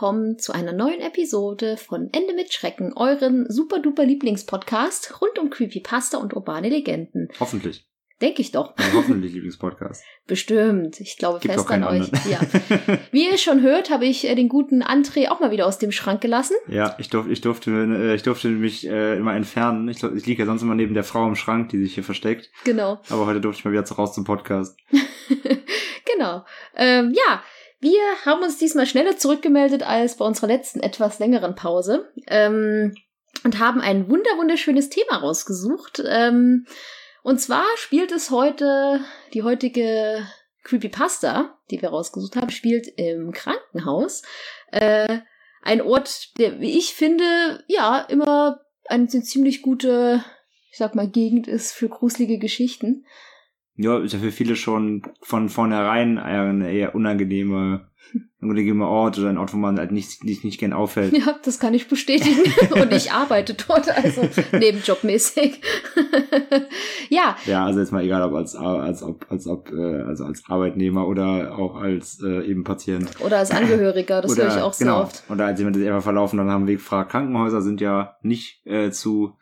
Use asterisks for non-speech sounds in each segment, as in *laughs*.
willkommen zu einer neuen Episode von Ende mit Schrecken, euren super duper Lieblingspodcast rund um Creepypasta und urbane Legenden. Hoffentlich. Denke ich doch. Mein hoffentlich Lieblingspodcast. *laughs* Bestimmt. Ich glaube Gibt fest an euch. Ja. *laughs* Wie ihr schon hört, habe ich äh, den guten André auch mal wieder aus dem Schrank gelassen. Ja, ich durfte, ich durfte, äh, ich durfte mich äh, immer entfernen. Ich, ich liege ja sonst immer neben der Frau im Schrank, die sich hier versteckt. Genau. Aber heute durfte ich mal wieder raus zum Podcast. *laughs* genau. Ähm, ja, wir haben uns diesmal schneller zurückgemeldet als bei unserer letzten etwas längeren Pause ähm, und haben ein wunder wunderschönes Thema rausgesucht. Ähm, und zwar spielt es heute, die heutige Creepypasta, die wir rausgesucht haben, spielt im Krankenhaus. Äh, ein Ort, der, wie ich finde, ja, immer eine ziemlich gute, ich sag mal, Gegend ist für gruselige Geschichten. Ja, ist ja für viele schon von vornherein eine eher unangenehme, *laughs* unangenehme Ort oder ein Ort, wo man halt nicht, nicht, nicht gern auffällt. Ja, das kann ich bestätigen. *laughs* Und ich arbeite dort, also nebenjobmäßig. *laughs* ja, Ja, also jetzt mal egal, ob als, als, ob, als, ob, äh, also als Arbeitnehmer oder auch als äh, eben Patient. oder als Angehöriger, das höre ich auch sehr genau. oft. Oder als jemand, der sich einfach verlaufen dann haben Weg gefragt. Krankenhäuser sind ja nicht äh, zu,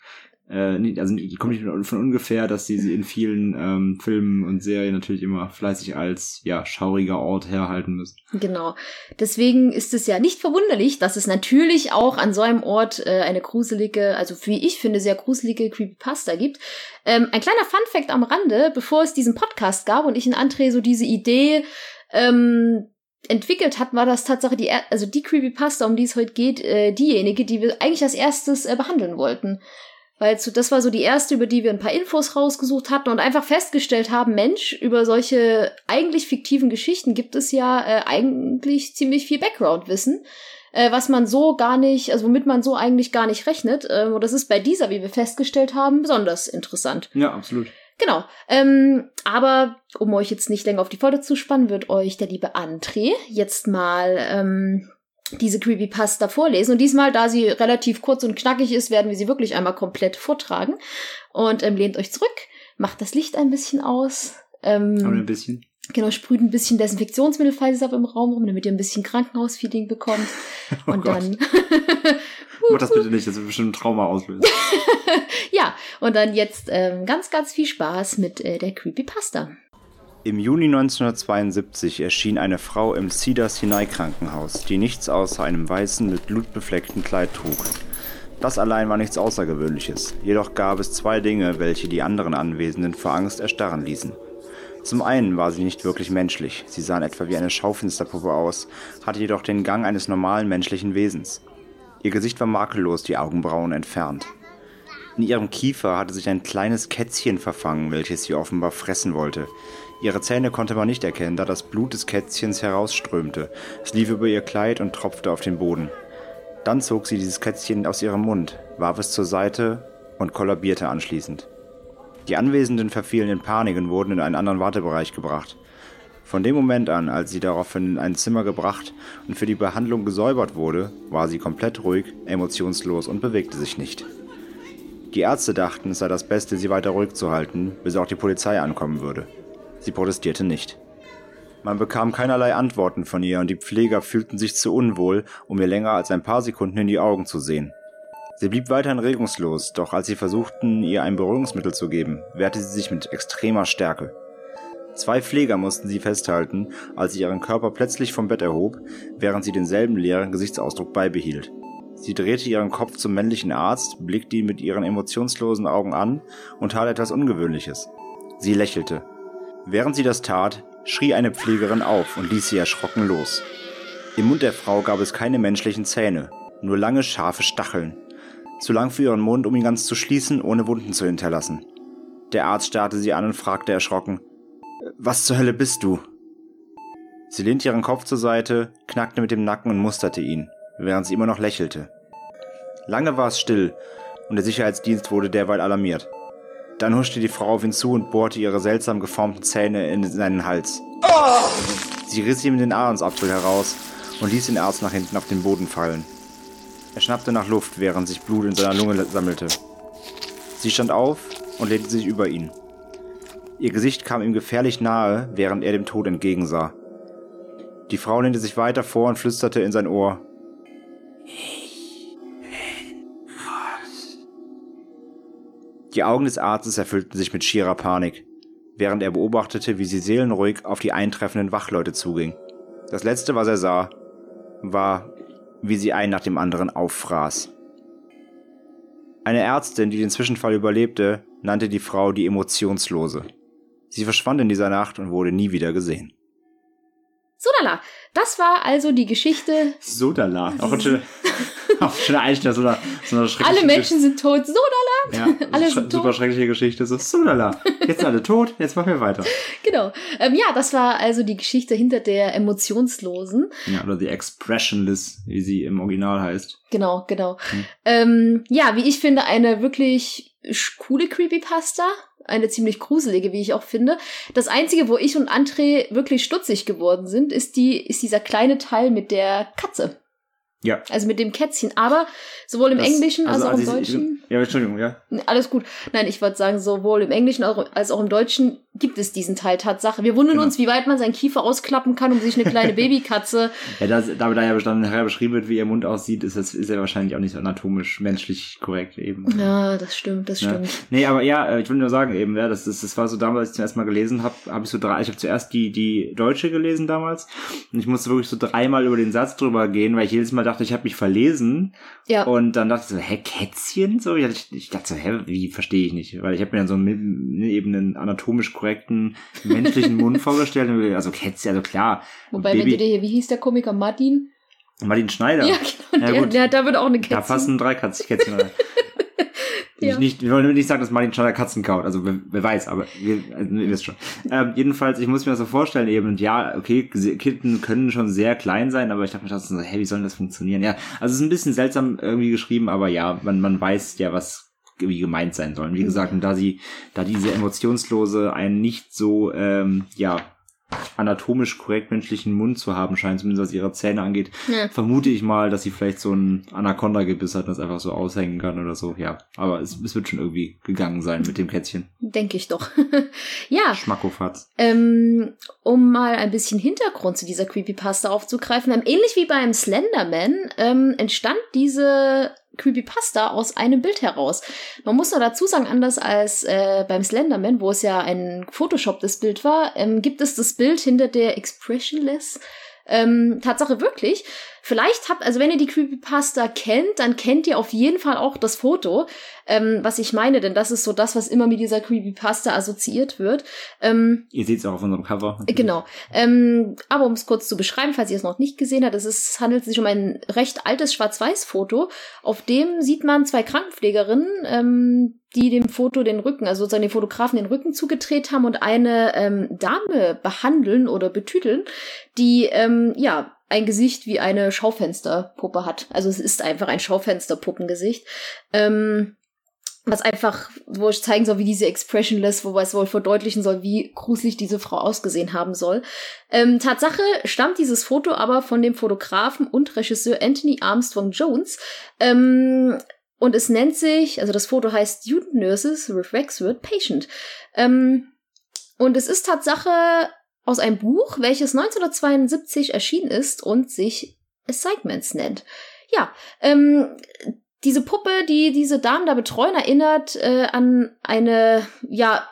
äh, nicht, also kommt nicht von ungefähr, dass die sie in vielen ähm, Filmen und Serien natürlich immer fleißig als ja schauriger Ort herhalten müssen. Genau. Deswegen ist es ja nicht verwunderlich, dass es natürlich auch an so einem Ort äh, eine gruselige, also wie ich finde, sehr gruselige Creepypasta gibt. Ähm, ein kleiner Funfact am Rande, bevor es diesen Podcast gab und ich in André so diese Idee ähm, entwickelt hat, war das Tatsache die, also die Creepypasta, um die es heute geht, äh, diejenige, die wir eigentlich als erstes äh, behandeln wollten. Weil zu, das war so die erste, über die wir ein paar Infos rausgesucht hatten und einfach festgestellt haben, Mensch, über solche eigentlich fiktiven Geschichten gibt es ja äh, eigentlich ziemlich viel Background-Wissen, äh, was man so gar nicht, also womit man so eigentlich gar nicht rechnet. Ähm, und das ist bei dieser, wie wir festgestellt haben, besonders interessant. Ja, absolut. Genau. Ähm, aber um euch jetzt nicht länger auf die Folter zu spannen, wird euch der liebe André jetzt mal ähm, diese Creepypasta vorlesen. Und diesmal, da sie relativ kurz und knackig ist, werden wir sie wirklich einmal komplett vortragen. Und ähm, lehnt euch zurück, macht das Licht ein bisschen aus. Ähm, ein bisschen. genau, sprüht ein bisschen Desinfektionsmittel, falls es ab im Raum rum, damit ihr ein bisschen Krankenhausfeeling bekommt. *laughs* Oh und Gott. dann, *laughs* Mach das bitte nicht, das wird bestimmt ein Trauma auslösen. *laughs* ja, und dann jetzt ähm, ganz, ganz viel Spaß mit äh, der Creepypasta. Im Juni 1972 erschien eine Frau im Cedars-Sinai-Krankenhaus, die nichts außer einem weißen, mit Blut befleckten Kleid trug. Das allein war nichts Außergewöhnliches, jedoch gab es zwei Dinge, welche die anderen Anwesenden vor Angst erstarren ließen. Zum einen war sie nicht wirklich menschlich, sie sah etwa wie eine Schaufensterpuppe aus, hatte jedoch den Gang eines normalen menschlichen Wesens. Ihr Gesicht war makellos, die Augenbrauen entfernt. In ihrem Kiefer hatte sich ein kleines Kätzchen verfangen, welches sie offenbar fressen wollte. Ihre Zähne konnte man nicht erkennen, da das Blut des Kätzchens herausströmte. Es lief über ihr Kleid und tropfte auf den Boden. Dann zog sie dieses Kätzchen aus ihrem Mund, warf es zur Seite und kollabierte anschließend. Die Anwesenden verfielen in Panik und wurden in einen anderen Wartebereich gebracht. Von dem Moment an, als sie daraufhin in ein Zimmer gebracht und für die Behandlung gesäubert wurde, war sie komplett ruhig, emotionslos und bewegte sich nicht. Die Ärzte dachten, es sei das Beste, sie weiter ruhig zu halten, bis auch die Polizei ankommen würde. Sie protestierte nicht. Man bekam keinerlei Antworten von ihr und die Pfleger fühlten sich zu unwohl, um ihr länger als ein paar Sekunden in die Augen zu sehen. Sie blieb weiterhin regungslos, doch als sie versuchten, ihr ein Beruhigungsmittel zu geben, wehrte sie sich mit extremer Stärke. Zwei Pfleger mussten sie festhalten, als sie ihren Körper plötzlich vom Bett erhob, während sie denselben leeren Gesichtsausdruck beibehielt. Sie drehte ihren Kopf zum männlichen Arzt, blickte ihn mit ihren emotionslosen Augen an und tat etwas Ungewöhnliches. Sie lächelte. Während sie das tat, schrie eine Pflegerin auf und ließ sie erschrocken los. Im Mund der Frau gab es keine menschlichen Zähne, nur lange scharfe Stacheln. Zu lang für ihren Mund, um ihn ganz zu schließen, ohne Wunden zu hinterlassen. Der Arzt starrte sie an und fragte erschrocken, Was zur Hölle bist du? Sie lehnte ihren Kopf zur Seite, knackte mit dem Nacken und musterte ihn, während sie immer noch lächelte. Lange war es still, und der Sicherheitsdienst wurde derweil alarmiert. Dann huschte die Frau auf ihn zu und bohrte ihre seltsam geformten Zähne in seinen Hals. Sie riss ihm den Ahrensapfel heraus und ließ den Arzt nach hinten auf den Boden fallen. Er schnappte nach Luft, während sich Blut in seiner Lunge sammelte. Sie stand auf und lehnte sich über ihn. Ihr Gesicht kam ihm gefährlich nahe, während er dem Tod entgegensah. Die Frau lehnte sich weiter vor und flüsterte in sein Ohr. Die Augen des Arztes erfüllten sich mit schierer Panik, während er beobachtete, wie sie seelenruhig auf die eintreffenden Wachleute zuging. Das letzte, was er sah, war, wie sie einen nach dem anderen auffraß. Eine Ärztin, die den Zwischenfall überlebte, nannte die Frau die Emotionslose. Sie verschwand in dieser Nacht und wurde nie wieder gesehen. Sodala, das war also die Geschichte. Sodala, auch ein schöner, *laughs* auch ein schöner Einstellung, so eine, so eine Alle Menschen sind tot. Sodala! Ja, *laughs* alle sind super tot. schreckliche Geschichte. So, Sodala, jetzt sind alle tot, jetzt machen wir weiter. *laughs* Genau. Ähm, ja, das war also die Geschichte hinter der Emotionslosen. Ja, oder die Expressionless, wie sie im Original heißt. Genau, genau. Hm. Ähm, ja, wie ich finde, eine wirklich coole Creepypasta. Eine ziemlich gruselige, wie ich auch finde. Das Einzige, wo ich und André wirklich stutzig geworden sind, ist, die, ist dieser kleine Teil mit der Katze. Ja. Also mit dem Kätzchen. Aber sowohl im Das- Englischen als auch im als ich- Deutschen. Ja, Entschuldigung, ja. Alles gut. Nein, ich wollte sagen, sowohl im Englischen als auch im Deutschen gibt es diesen Teil Tatsache. Wir wundern Genau. uns, wie weit man seinen Kiefer ausklappen kann, um sich eine kleine *laughs* Babykatze. Ja, das, da da ja dann nachher beschrieben wird, wie ihr Mund aussieht, ist das ist ja wahrscheinlich auch nicht so anatomisch, menschlich korrekt eben. Ja, das stimmt, das Ja. stimmt. Nee, aber ja, äh, ich will nur sagen eben, ja, das, ist, das war so damals, als ich zum ersten Mal gelesen habe, habe ich so drei, ich habe zuerst die, die Deutsche gelesen damals und ich musste wirklich so dreimal über den Satz drüber gehen, weil ich jedes Mal dachte, ich habe mich verlesen Ja. und dann dachte ich so, hä, Kätzchen? So, ich, ich dachte so, hä, wie, verstehe ich nicht, weil ich habe mir dann so einen, eben einen anatomisch korrekten menschlichen *laughs* Mund vorgestellt, also Kätzchen, also klar, Wobei, Baby- wenn du dir hier, wie hieß der Komiker Martin? Martin Schneider. Ja, genau, Ja, der, der, da wird auch eine Kätzchen. Da passen drei Kätzchen rein. *laughs* Ja. Ich nicht, wir wollen nicht sagen, dass Martin Schneider Katzen kaut, also wer, wer weiß, aber wir, also, ihr wisst schon. Ähm, jedenfalls, ich muss mir das so vorstellen eben, ja, okay, Kitten können schon sehr klein sein, aber ich dachte mir das so, hey, wie soll das funktionieren? Ja, also es ist ein bisschen seltsam irgendwie geschrieben, aber ja, man, man weiß ja, was wie gemeint sein sollen. Wie gesagt, und da sie, da diese emotionslose einen nicht so, ähm, ja, anatomisch korrekt menschlichen Mund zu haben scheint, zumindest was ihre Zähne angeht, Ja. vermute ich mal, dass sie vielleicht so ein Anaconda-Gebiss hat und das einfach so aushängen kann oder so. Ja, aber es, es wird schon irgendwie gegangen sein mit dem Kätzchen. Denke ich doch. *laughs* ja, Schmackofatz. ähm, um mal ein bisschen Hintergrund zu dieser Creepypasta aufzugreifen, ähm, ähnlich wie beim Slenderman ähm, entstand diese Creepypasta aus einem Bild heraus. Man muss noch dazu sagen, anders als äh, beim Slenderman, wo es ja ein Photoshop das Bild war, ähm, gibt es das Bild hinter der Expressionless ähm, Tatsache wirklich. Vielleicht habt, also wenn ihr die Creepypasta kennt, dann kennt ihr auf jeden Fall auch das Foto, ähm, was ich meine, denn das ist so das, was immer mit dieser Creepypasta assoziiert wird. Ähm, Ihr seht es auch auf unserem Cover. Genau. Ähm, aber um es kurz zu beschreiben, falls ihr es noch nicht gesehen habt, es ist, handelt sich um ein recht altes Schwarz-Weiß-Foto. Auf dem sieht man zwei Krankenpflegerinnen, ähm, die dem Foto den Rücken, also sozusagen den Fotografen den Rücken zugedreht haben und eine ähm, Dame behandeln oder betüteln, die ähm, ja ein Gesicht wie eine Schaufensterpuppe hat. Also es ist einfach ein Schaufensterpuppengesicht. Ähm, was einfach, wo ich zeigen soll, wie diese Expressionless, wo es wohl verdeutlichen soll, wie gruselig diese Frau ausgesehen haben soll. Ähm, Tatsache stammt dieses Foto aber von dem Fotografen und Regisseur Anthony Armstrong Jones. Ähm, und es nennt sich, also das Foto heißt Student Nurses Wexford Patient. Ähm, und es ist Tatsache aus einem Buch, welches 1972 erschienen ist und sich Assignments nennt. Ja, ähm, diese Puppe, die diese Damen da betreuen, erinnert äh, an eine, ja,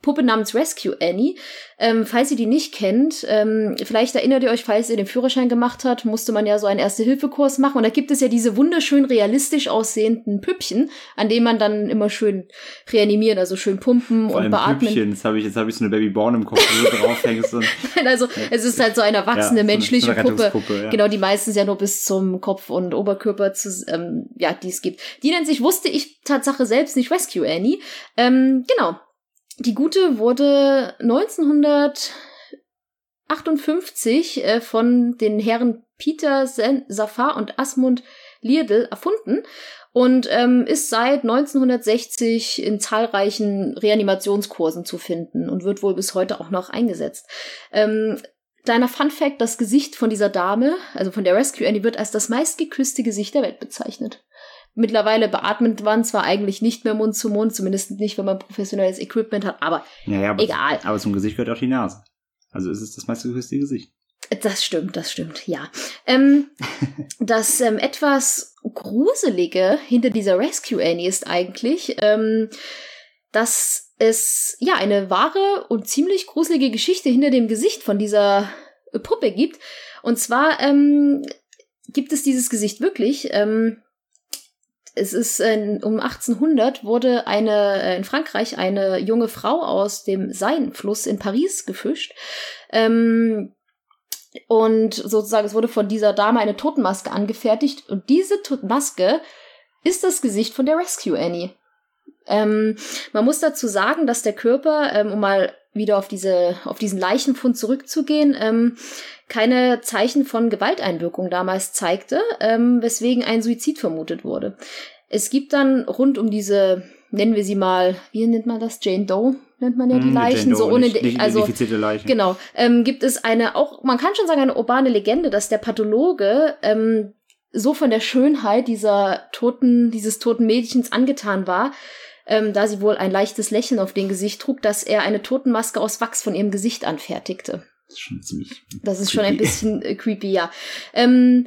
Puppe namens Rescue Annie. Ähm, falls ihr die nicht kennt, ähm, vielleicht erinnert ihr euch, falls ihr den Führerschein gemacht habt, musste man ja so einen Erste-Hilfe-Kurs machen. Und da gibt es ja diese wunderschön realistisch aussehenden Püppchen, an denen man dann immer schön reanimiert, also schön pumpen Vor und beatmen. Püppchen. Jetzt habe ich, jetzt habe ich so eine Babyborn im Kopf, wo du draufhängst. Und, *laughs* Also es ist halt so eine erwachsene Ja, so eine- menschliche so eine Puppe. Ja. Genau, die meistens ja nur bis zum Kopf und Oberkörper zu, ähm, ja, die es gibt. Die nennt sich, wusste ich Tatsache selbst nicht, Rescue Annie. Ähm, genau. Die gute wurde 1958 äh, von den Herren Peter Safar und Asmund Lierdl erfunden und ähm, ist seit 1960 in zahlreichen Reanimationskursen zu finden und wird wohl bis heute auch noch eingesetzt. Ähm, Kleiner Fun Fact, das Gesicht von dieser Dame, also von der Rescue Annie, wird als das meistgeküsste Gesicht der Welt bezeichnet. Mittlerweile beatmet man zwar eigentlich nicht mehr Mund zu Mund, zumindest nicht, wenn man professionelles Equipment hat, aber ja, ja, aber, Egal. Aber zum Gesicht gehört auch die Nase. Also ist es das meiste geküsste Gesicht. Das stimmt, das stimmt, ja. Ähm, *laughs* das ähm, etwas Gruselige hinter dieser Rescue Annie ist eigentlich, ähm, dass es ja eine wahre und ziemlich gruselige Geschichte hinter dem Gesicht von dieser Puppe gibt. Und zwar ähm, gibt es dieses Gesicht wirklich. Ähm, es ist äh, um 1800 wurde eine äh, in Frankreich eine junge Frau aus dem Seine-Fluss in Paris gefischt. Ähm, und sozusagen, es wurde von dieser Dame eine Totenmaske angefertigt. Und diese Totenmaske ist das Gesicht von der Rescue Annie. Ähm, man muss dazu sagen, dass der Körper, ähm, um mal wieder auf diese, auf diesen Leichenfund zurückzugehen, ähm, keine Zeichen von Gewalteinwirkung damals zeigte, ähm, weswegen ein Suizid vermutet wurde. Es gibt dann rund um diese, nennen wir sie mal, wie nennt man das? Jane Doe? Nennt man ja die Hm, Leichen, Jane so Doe, ohne, nicht, nicht also, Leichen. Genau. Ähm, gibt es eine, auch, man kann schon sagen, eine urbane Legende, dass der Pathologe ähm, so von der Schönheit dieser toten, dieses toten Mädchens angetan war, ähm, da sie wohl ein leichtes Lächeln auf dem Gesicht trug, dass er eine Totenmaske aus Wachs von ihrem Gesicht anfertigte. Das ist schon ziemlich. Das ist schon ein creepy. bisschen äh, creepy, ja. Ähm,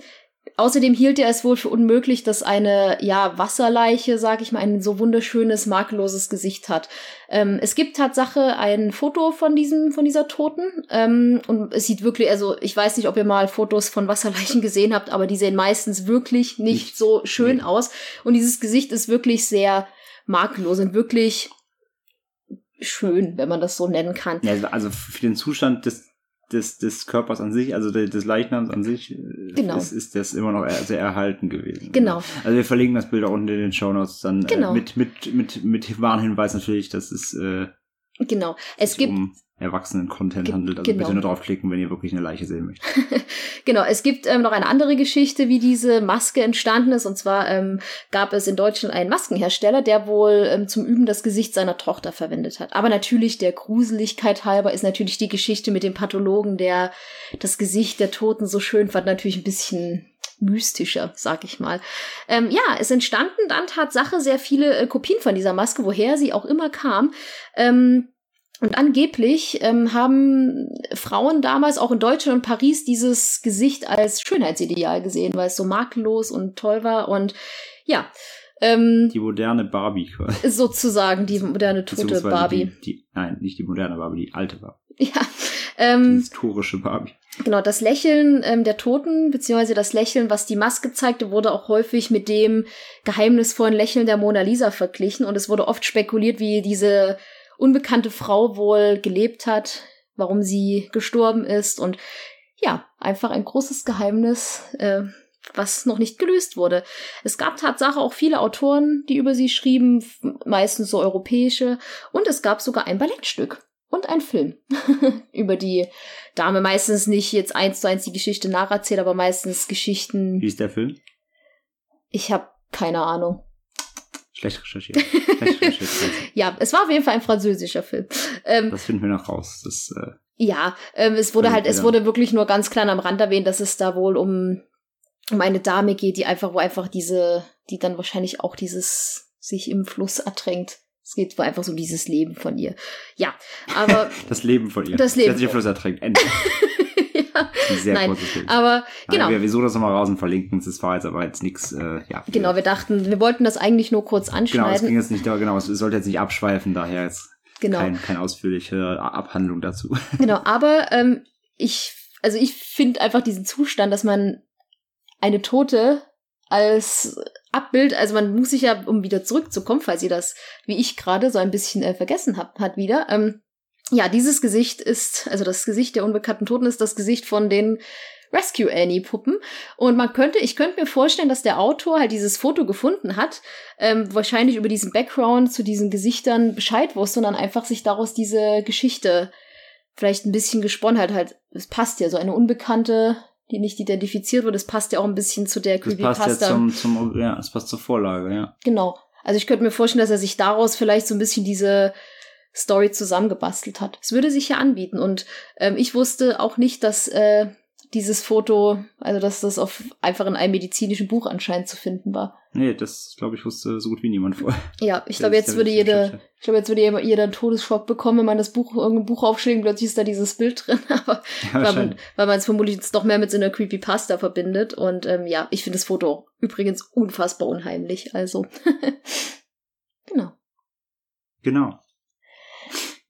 außerdem hielt er es wohl für unmöglich, dass eine, ja, Wasserleiche, sag ich mal, ein so wunderschönes, makelloses Gesicht hat. Ähm, es gibt Tatsache ein Foto von diesem, von dieser Toten. Ähm, und es sieht wirklich, also ich weiß nicht, ob ihr mal Fotos von Wasserleichen gesehen habt, aber die sehen meistens wirklich nicht, so schön aus. Und dieses Gesicht ist wirklich sehr makellos und wirklich schön, wenn man das so nennen kann. Ja, also für den Zustand des, des, des Körpers an sich, also de- des Leichnams an sich, äh, Genau. ist, ist das immer noch sehr erhalten gewesen. Genau. Also wir verlinken das Bild auch unten in den Shownotes dann Genau. äh, mit, mit, mit, mit Warnhinweis natürlich, dass es äh, Genau. Es gibt um Erwachsenen-Content handelt. Also genau. bitte nur draufklicken, wenn ihr wirklich eine Leiche sehen möchtet. *laughs* Genau, es gibt ähm, noch eine andere Geschichte, wie diese Maske entstanden ist. Und zwar ähm, gab es in Deutschland einen Maskenhersteller, der wohl ähm, zum Üben das Gesicht seiner Tochter verwendet hat. Aber natürlich der Gruseligkeit halber ist natürlich die Geschichte mit dem Pathologen, der das Gesicht der Toten so schön fand, natürlich ein bisschen mystischer, sag ich mal. Ähm, ja, es entstanden dann Tatsache sehr viele äh, Kopien von dieser Maske, woher sie auch immer kam. Ähm, und angeblich ähm, haben Frauen damals auch in Deutschland und Paris dieses Gesicht als Schönheitsideal gesehen, weil es so makellos und toll war und ja, ähm, Die moderne Barbie quasi. *laughs* sozusagen die moderne tote Barbie. Die, die, nein, nicht die moderne Barbie, die alte Barbie. *laughs* Ja, ähm, Die historische Barbie. genau, das Lächeln ähm, der Toten, beziehungsweise das Lächeln, was die Maske zeigte, wurde auch häufig mit dem geheimnisvollen Lächeln der Mona Lisa verglichen und es wurde oft spekuliert, wie diese unbekannte Frau wohl gelebt hat, warum sie gestorben ist und ja, einfach ein großes Geheimnis, äh, was noch nicht gelöst wurde. Es gab Tatsache auch viele Autoren, die über sie schrieben, meistens so europäische, und es gab sogar ein Ballettstück und ein Film *laughs* über die Dame. Meistens nicht jetzt eins zu eins die Geschichte nacherzählt, aber meistens Geschichten. Wie ist der Film? Ich habe keine Ahnung. Schlecht recherchiert. Schlecht *laughs* recherchiert. Ja, es war auf jeden Fall ein französischer Film. Ähm, Das finden wir noch raus. Das, äh, Ja, ähm, es wurde halt, es wieder- wurde wirklich nur ganz klein am Rand erwähnt, dass es da wohl um, um eine Dame geht, die einfach, wo einfach diese, die dann wahrscheinlich auch dieses sich im Fluss ertränkt. Es geht wohl einfach so um dieses Leben von ihr. Ja, aber *laughs* das Leben von ihr. Das Leben hat sich von- Fluss erträgt. Ende. *laughs* sehr Nein, kurzes Bild. aber Nein, genau. wir, wir suchen das nochmal raus und verlinken es. Das war jetzt aber jetzt nichts, äh, ja. Genau, wir dachten, wir wollten das eigentlich nur kurz Genau, es anschneiden. ging jetzt nicht, genau, es sollte jetzt nicht abschweifen, daher jetzt Genau. kein, keine ausführliche Abhandlung dazu. *laughs* Genau, aber ähm, ich, also ich finde einfach diesen Zustand, dass man eine Tote als Abbild, also man muss sich ja, um wieder zurückzukommen, falls ihr das, wie ich gerade, so ein bisschen äh, vergessen habt, hat wieder. Ähm, ja, dieses Gesicht ist, also das Gesicht der unbekannten Toten ist das Gesicht von den Rescue Annie Puppen. Und man könnte, ich könnte mir vorstellen, dass der Autor halt dieses Foto gefunden hat, ähm, wahrscheinlich über diesen Background zu diesen Gesichtern Bescheid wusste und dann einfach sich daraus diese Geschichte vielleicht ein bisschen gesponnen hat. Halt, es passt ja so eine Unbekannte, die nicht identifiziert wurde, das passt ja auch ein bisschen zu der Das passt Creepypasta. jetzt zum, zum, ja, das passt zur Vorlage, ja. Genau. Also ich könnte mir vorstellen, dass er sich daraus vielleicht so ein bisschen diese Story zusammengebastelt hat. Es würde sich ja anbieten. Und ähm, ich wusste auch nicht, dass äh, dieses Foto, also dass das auf einfach in einem medizinischen Buch anscheinend zu finden war. Nee, das glaube ich wusste so gut wie niemand vorher. Ja, ich glaube, jetzt würde jeder, ich glaube, jetzt würde jeder einen Todesschock bekommen, wenn man das Buch, irgendein Buch aufschlägt, plötzlich ist da dieses Bild *laughs* drin, aber ja, weil man, weil man es vermutlich jetzt doch mehr mit so einer Creepypasta verbindet. Und ähm, ja, ich finde das Foto übrigens unfassbar unheimlich. Also, *laughs* genau. Genau.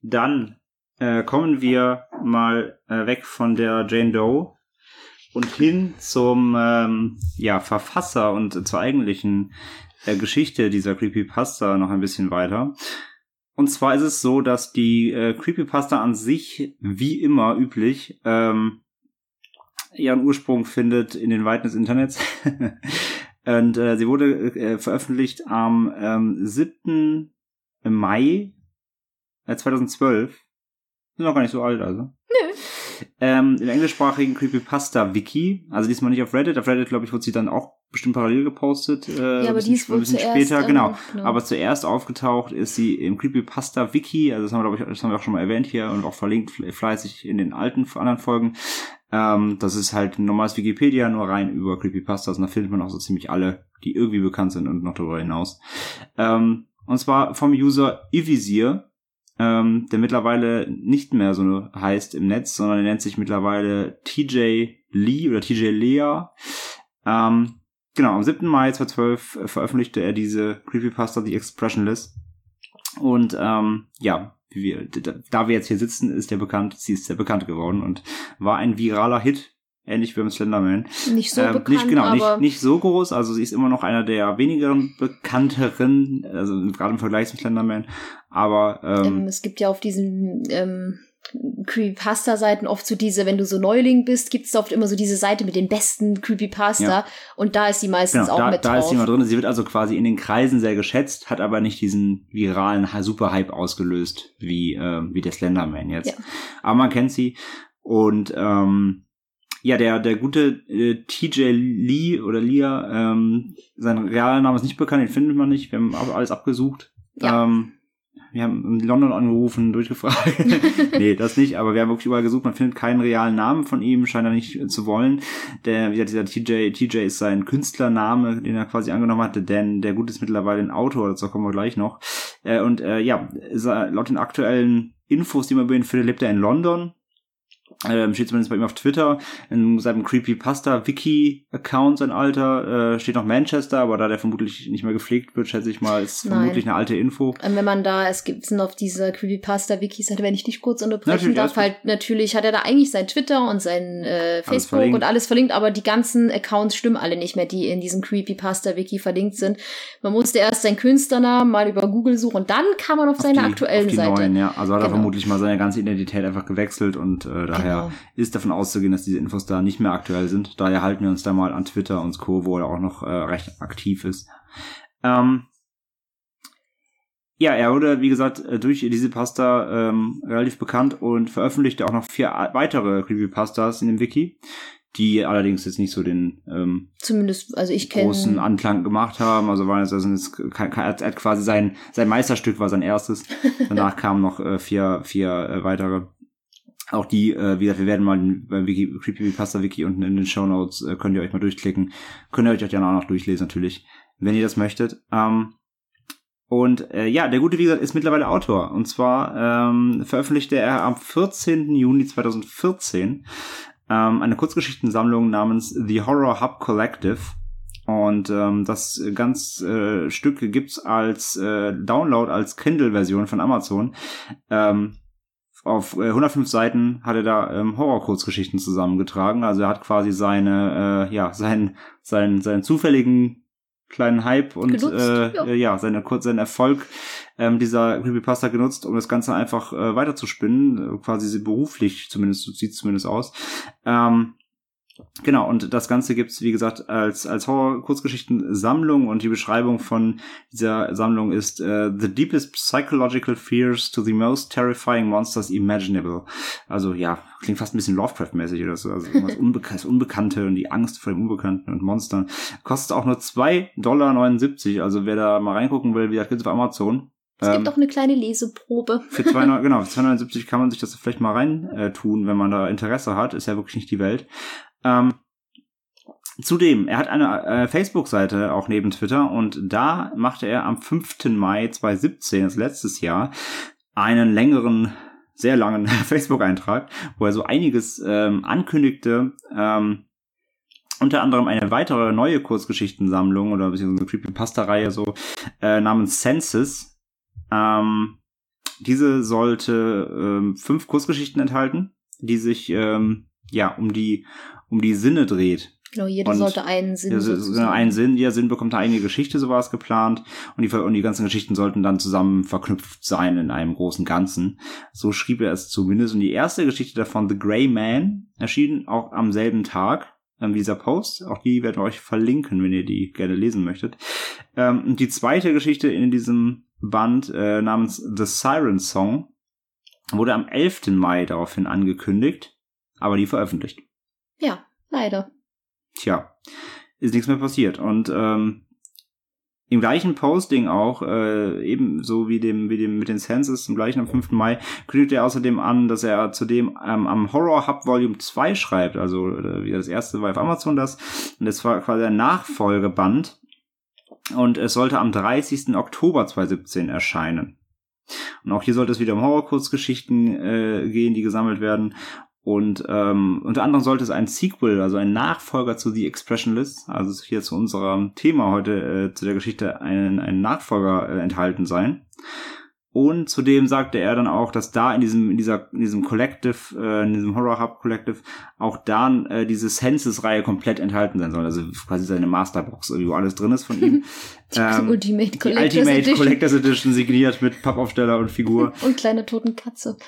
Dann äh, kommen wir mal äh, weg von der Jane Doe und hin zum ähm, ja, Verfasser und zur eigentlichen äh, Geschichte dieser Creepypasta noch ein bisschen weiter. Und zwar ist es so, dass die äh, Creepypasta an sich, wie immer üblich, ähm, ihren Ursprung findet in den Weiten des Internets. *laughs* und äh, sie wurde äh, veröffentlicht am ähm, 7. Mai äh, 2012 sind noch gar nicht so alt, also. Nö. Ähm, Im englischsprachigen Creepypasta-Wiki, also diesmal nicht auf Reddit. Auf Reddit, glaube ich, wurde sie dann auch bestimmt parallel gepostet. Äh, ja, aber die ist wohl ein bisschen zuerst, später, genau. genau. Aber zuerst aufgetaucht ist sie im Creepypasta-Wiki, also das haben wir, glaube ich, das haben wir auch schon mal erwähnt hier und auch verlinkt fleißig in den alten anderen Folgen. Ähm, das ist halt ein normales Wikipedia, nur rein über Creepypastas und da findet man auch so ziemlich alle, die irgendwie bekannt sind und noch darüber hinaus. Ähm, und zwar vom User Ivisier ähm, der mittlerweile nicht mehr so heißt im Netz, sondern er nennt sich mittlerweile TJ Lee oder TJ Lea. Ähm, genau, am 7. Mai 2012 veröffentlichte er diese Creepypasta The Expressionless. Und ähm, ja, wie wir, da wir jetzt hier sitzen, ist der bekannt, sie ist sehr bekannt geworden und war ein viraler Hit ähnlich wie beim Slenderman. Nicht so ähm, bekannt, nicht, genau, nicht, nicht so groß, also sie ist immer noch einer der wenigeren bekannteren, also gerade im Vergleich zum Slenderman, aber ähm, ähm, es gibt ja auf diesen ähm, Creepypasta-Seiten oft so diese, wenn du so Neuling bist, gibt es oft immer so diese Seite mit den besten Creepypasta ja. und da ist sie meistens genau, auch da, mit da drauf. Da ist sie mal drin, sie wird also quasi in den Kreisen sehr geschätzt, hat aber nicht diesen viralen Super-Hype ausgelöst, wie, äh, wie der Slenderman jetzt. Ja. Aber man kennt sie und ähm, ja, der, der gute äh, TJ Lee oder Lia, ähm, sein realer Name ist nicht bekannt, den findet man nicht. Wir haben alles abgesucht. Ja. Ähm, wir haben in London angerufen, durchgefragt. *laughs* nee, das nicht, aber wir haben wirklich überall gesucht. Man findet keinen realen Namen von ihm, scheint er nicht zu wollen. Der, wie gesagt, dieser TJ, TJ ist sein Künstlername, den er quasi angenommen hatte, denn der Gute ist mittlerweile ein Autor, dazu kommen wir gleich noch. Äh, und äh, ja, laut den aktuellen Infos, die man über ihn findet, lebt er in London ähm, steht zumindest bei ihm auf Twitter, in seinem Creepypasta-Wiki-Account, sein Alter, äh, steht noch Manchester, aber da der vermutlich nicht mehr gepflegt wird, schätze ich mal, ist Nein. vermutlich eine alte Info. Ähm, wenn man da, es gibt sind auf diese Creepypasta-Wikis, wenn ich dich kurz unterbrechen natürlich, darf, halt natürlich hat er da eigentlich sein Twitter und sein äh, Facebook alles und alles verlinkt, aber die ganzen Accounts stimmen alle nicht mehr, die in diesem Creepypasta-Wiki verlinkt sind. Man musste erst seinen Künstlernamen mal über Google suchen und dann kam man auf, auf seine die, aktuellen auf die Seite. Neuen, ja. Also hat er genau. vermutlich mal seine ganze Identität einfach gewechselt und äh, daher Daher genau. ist davon auszugehen, dass diese Infos da nicht mehr aktuell sind. Daher halten wir uns da mal an Twitter und Co., wo er auch noch äh, recht aktiv ist. Ähm, ja, er wurde, wie gesagt, äh, durch diese Pasta ähm, relativ bekannt und veröffentlichte auch noch vier weitere Creepypastas in dem Wiki, die allerdings jetzt nicht so den ähm, zumindest also ich kenne großen Anklang gemacht haben. Also war also jetzt er hat quasi sein sein Meisterstück war sein erstes. *laughs* Danach kamen noch äh, vier vier äh, weitere. Auch die, äh, wie gesagt, wir werden mal beim Wiki, Creepypasta Wiki unten in den Show Notes, äh, könnt ihr euch mal durchklicken. Könnt ihr euch dann auch noch durchlesen, natürlich, wenn ihr das möchtet. Ähm, und äh, ja, der gute, wie gesagt, ist mittlerweile Autor. Und zwar ähm, veröffentlichte er am 14. Juni 2014 ähm, eine Kurzgeschichtensammlung namens The Horror Hub Collective. Und ähm, das ganz äh, Stück gibt's als äh, Download, als Kindle-Version von Amazon. Ähm, auf äh, 105 Seiten hat er da ähm, Horror-Kurzgeschichten zusammengetragen. Also er hat quasi seine, äh, ja, seinen, seinen, seinen zufälligen kleinen Hype und genutzt, äh, ja. Äh, ja, seine kurz seinen Erfolg ähm, dieser Creepypasta genutzt, um das Ganze einfach äh, weiterzuspinnen, äh, quasi beruflich zumindest, so sieht zumindest aus. Ähm, Genau, und das Ganze gibt's wie gesagt, als, als Horror-Kurzgeschichten-Sammlung und die Beschreibung von dieser Sammlung ist uh, The deepest psychological fears to the most terrifying monsters imaginable. Also ja, klingt fast ein bisschen Lovecraft-mäßig oder so. Also das, *laughs* Unbek das Unbekannte und die Angst vor dem Unbekannten und Monstern. Kostet auch nur 2,79 Dollar. Also wer da mal reingucken will, wie gesagt, gibt's auf Amazon. Es gibt ähm, auch eine kleine Leseprobe. Für 2, *laughs* genau, für 279 kann man sich das vielleicht mal rein äh, tun, wenn man da Interesse hat. Ist ja wirklich nicht die Welt. Ähm, Zudem, er hat eine äh, Facebook-Seite auch neben Twitter und da machte er am 5. Mai 2017, das letztes Jahr, einen längeren, sehr langen *laughs* Facebook-Eintrag, wo er so einiges ähm, ankündigte, ähm, unter anderem eine weitere neue Kurzgeschichtensammlung oder beziehungsweise eine Creepypasta-Reihe so äh, namens Census. Ähm, diese sollte ähm, fünf Kurzgeschichten enthalten, die sich ähm, ja um die um die Sinne dreht. Genau, jeder Und- sollte einen Sinn Ja, sozusagen. einen Sinn, jeder Sinn bekommt eine eigene Geschichte, so war es geplant. Und die, und die ganzen Geschichten sollten dann zusammen verknüpft sein in einem großen Ganzen. So schrieb er es zumindest. Und die erste Geschichte davon, The Grey Man, erschien auch am selben Tag ähm, wie dieser Post. Auch die werden wir euch verlinken, wenn ihr die gerne lesen möchtet. Ähm, und die zweite Geschichte in diesem Band äh, namens The Siren Song wurde am 11. Mai daraufhin angekündigt, aber die veröffentlicht. Ja, leider. Tja, ist nichts mehr passiert. Und ähm, im gleichen Posting auch, äh, ebenso wie dem, wie dem mit den Census, im gleichen am 5. Mai, kündigt er außerdem an, dass er zudem ähm, am Horror Hub Volume 2 schreibt. Also äh, wie das erste war auf Amazon das. Und das war quasi ein Nachfolgeband. Und es sollte am 30. Oktober 2017 erscheinen. Und auch hier sollte es wieder um Horror-Kurzgeschichten äh, gehen, die gesammelt werden. Und ähm, unter anderem sollte es ein Sequel, also ein Nachfolger zu The Expressionless, also hier zu unserem Thema heute, äh, zu der Geschichte, ein, ein Nachfolger äh, enthalten sein. Und zudem sagte er dann auch, dass da in diesem, in dieser, in diesem Collective, äh, in diesem Horror Hub Collective, auch dann äh, diese Census-Reihe komplett enthalten sein soll. Also quasi seine Masterbox, wo alles drin ist von ihm. *laughs* Die Ähm, Ultimate die Collectors Ultimate Edition. Collectors Edition signiert mit Pappaufsteller und Figur. *laughs* Und kleine toten Katze.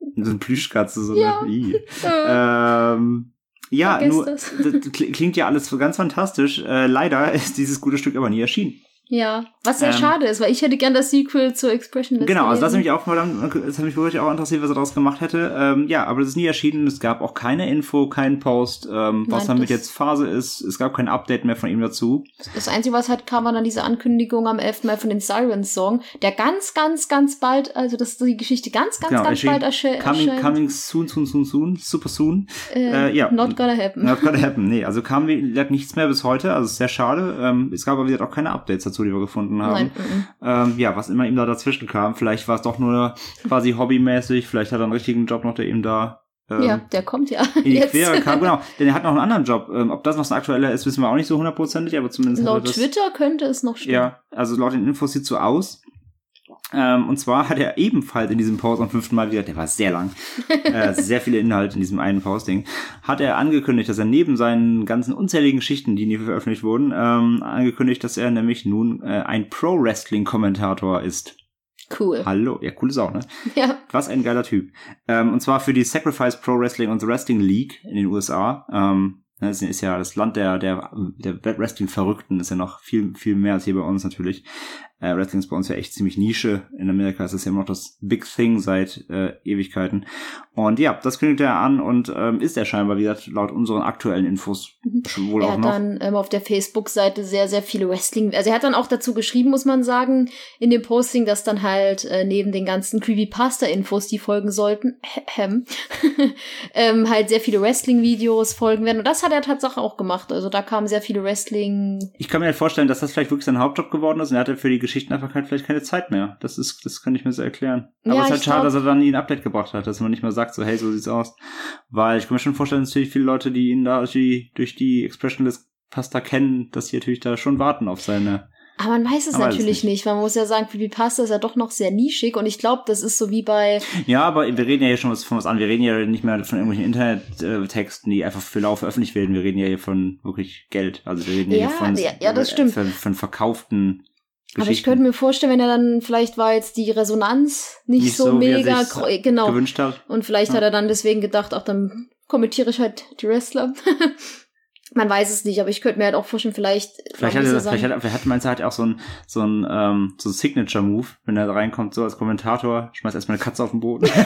*laughs* So eine Plüschkatze, so Ja. eine. Äh, *laughs* Ähm, ja, nur das. das kli- klingt ja alles ganz fantastisch. Äh, leider ist dieses gute Stück aber nie erschienen. Ja, was sehr ähm, schade ist, weil ich hätte gern das Sequel zur Expressionless Genau, also das hat mich auch mal dann, das hat mich wirklich auch interessiert, was er daraus gemacht hätte. Ähm, ja, aber das ist nie erschienen. Es gab auch keine Info, keinen Post, ähm, was Nein, damit das- jetzt Phase ist. Es gab kein Update mehr von ihm dazu. Das Einzige, was halt kam, war dann diese Ankündigung am 11. Mai von den Sirens Song, der ganz, ganz, ganz bald, also dass die Geschichte ganz, ganz, Genau, ganz erschien- bald ersche Coming, erscheint. coming soon, soon, soon, soon, super soon. äh, äh, ja. Not gonna happen. Not gonna happen. Nee, also kam wie gesagt, nichts mehr bis heute. Also ist sehr schade. Ähm, es gab aber wie gesagt auch keine Updates dazu, die wir gefunden haben. Nein. Ähm, ja, was immer ihm da dazwischen kam. Vielleicht war es doch nur quasi hobbymäßig. Vielleicht hat er einen richtigen Job noch, der ihm da ähm, ja, der kommt ja in die jetzt. Quere kam. *laughs* Genau, denn er hat noch einen anderen Job. Ähm, ob das noch ein aktueller ist, wissen wir auch nicht so hundertprozentig, aber zumindest Laut. Twitter könnte es noch stimmen. Ja, also laut den Infos sieht so aus. Ähm, und zwar hat er ebenfalls in diesem Post am fünften Mal wieder, der war sehr lang, *laughs* äh, sehr viele Inhalte in diesem einen Posting, hat er angekündigt, dass er neben seinen ganzen unzähligen Geschichten, die nie veröffentlicht wurden, ähm, angekündigt, dass er nämlich nun äh, ein Pro-Wrestling-Kommentator ist. Cool. Hallo, ja, coole Sau, ne? Ja, Was ein geiler Typ. Ähm, und zwar für die Sacrifice Pro Wrestling und The Wrestling League in den USA. Ähm, das ist ja das Land der, der, der Wrestling-Verrückten, ist ja noch viel, viel mehr als hier bei uns natürlich. Äh, Wrestling ist bei uns ja echt ziemlich Nische. In Amerika ist das ja immer noch das Big Thing seit äh, Ewigkeiten. Und ja, das kündigt er an und ähm, ist er scheinbar, wie gesagt, laut unseren aktuellen Infos schon wohl er auch hat noch. dann ähm, auf der Facebook-Seite sehr, sehr viele Wrestling. Also er hat dann auch dazu geschrieben, muss man sagen, in dem Posting, dass dann halt äh, neben den ganzen Creepypasta-Infos, die folgen sollten, ähm, *laughs* ähm, halt sehr viele Wrestling-Videos folgen werden. Und das hat er Tatsache auch gemacht. Also da kamen sehr viele Wrestling. Ich kann mir halt vorstellen, dass das vielleicht wirklich sein Hauptjob geworden ist und er hatte für die Geschichten einfach kein- vielleicht keine Zeit mehr. Das ist, das kann ich mir so erklären. Aber Ja, es ist halt schade, glaub- dass er dann nie ein Update gebracht hat, dass man nicht mehr sagt, so, hey, so sieht's aus. Weil ich kann mir schon vorstellen, dass natürlich viele Leute, die ihn da durch die, durch die Expressionless Pasta kennen, dass die natürlich da schon warten auf seine. Aber man weiß es Man weiß es natürlich nicht. nicht. Man muss ja sagen, Creepypasta ist ja doch noch sehr nischig. Und ich glaube, das ist so wie bei Ja, aber wir reden ja hier schon was von was an. Wir reden ja nicht mehr von irgendwelchen Internettexten, die einfach für lau veröffentlicht werden. Wir reden ja hier von wirklich Geld. Also wir reden ja, Ja, hier von, ja, ja, das stimmt. Von, von verkauften Aber ich könnte mir vorstellen, wenn er dann, vielleicht war jetzt die Resonanz nicht, Nicht so, so, mega, genau. gewünscht hat. Und vielleicht Ja. hat er dann deswegen gedacht, ach, dann kommentiere ich halt die Wrestler. *laughs* Man weiß es nicht, aber ich könnte mir halt auch vorstellen, vielleicht. Vielleicht hat, er, vielleicht hat, vielleicht hat meinst du halt auch so ein, so ein, ähm, so ein Signature-Move, wenn er da reinkommt, so als Kommentator, schmeißt erstmal eine Katze auf den Boden. *laughs*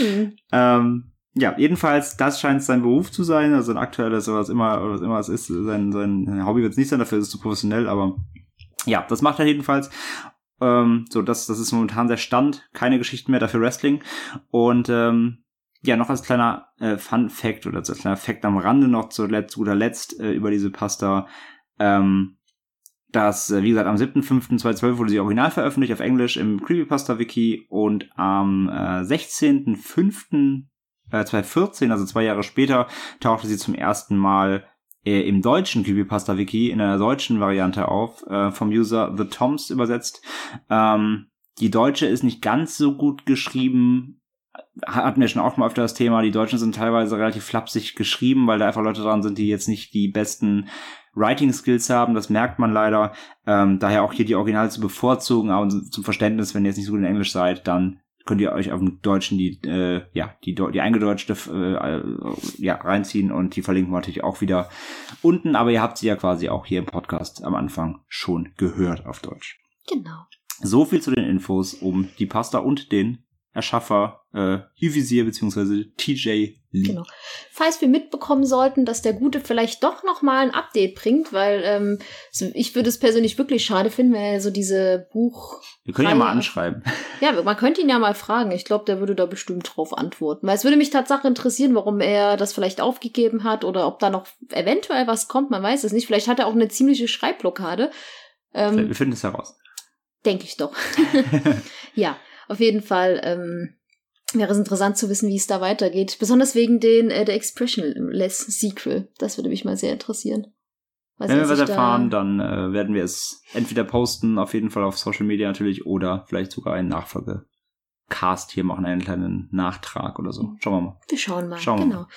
Hm. ähm, ja, jedenfalls, das scheint sein Beruf zu sein, also ein aktuelles, oder was immer, oder was immer es ist, sein, sein Hobby wird es nicht sein, dafür ist es zu professionell, aber ja, das macht er jedenfalls. Ähm, so, das, das ist momentan der Stand, keine Geschichten mehr, dafür Wrestling. Und ähm, ja, noch als kleiner äh, Fun Fact oder als kleiner Fact am Rande noch zu, zu guter Letzt äh, über diese Pasta. Ähm, dass, äh, wie gesagt, am 7.5.2012 wurde sie original veröffentlicht auf Englisch im Creepypasta-Wiki und am äh, 16.5. Äh, 2014, also zwei Jahre später, tauchte sie zum ersten Mal äh, im deutschen Creepypasta-Wiki in einer deutschen Variante auf, äh, vom User The Toms übersetzt. Ähm, die deutsche ist nicht ganz so gut geschrieben, hatten wir schon auch mal öfter das Thema, die Deutschen sind teilweise relativ flapsig geschrieben, weil da einfach Leute dran sind, die jetzt nicht die besten Writing Skills haben, das merkt man leider. Ähm, daher auch hier die Originale zu bevorzugen, aber zum Verständnis, wenn ihr jetzt nicht so gut in Englisch seid, dann könnt ihr euch auf dem Deutschen die, äh, ja, die, die eingedeutschte äh, ja, reinziehen und die verlinken wir natürlich auch wieder unten, aber ihr habt sie ja quasi auch hier im Podcast am Anfang schon gehört auf Deutsch. Genau. So viel zu den Infos um die Pasta und den Erschaffer äh, Hivisier bzw. TJ. Genau. Falls wir mitbekommen sollten, dass der Gute vielleicht doch noch mal ein Update bringt, weil ähm, ich würde es persönlich wirklich schade finden, wenn er so diese Buch. Wir können ja mal anschreiben. Ja, man könnte ihn ja mal fragen. Ich glaube, der würde da bestimmt drauf antworten. Weil es würde mich tatsächlich interessieren, warum er das vielleicht aufgegeben hat oder ob da noch eventuell was kommt. Man weiß es nicht. Vielleicht hat er auch eine ziemliche Schreibblockade. Ähm, wir finden es heraus. Denke ich doch. *laughs* ja. Auf jeden Fall ähm, wäre es interessant zu wissen, wie es da weitergeht. Besonders wegen den äh, der Expressionless Sequel. Das würde mich mal sehr interessieren. Wenn wir was erfahren, da dann äh, werden wir es entweder posten, auf jeden Fall auf Social Media natürlich, oder vielleicht sogar einen Nachfolge Cast hier machen, einen kleinen Nachtrag oder so. Schauen wir mal. Wir schauen mal. Schauen wir genau. mal.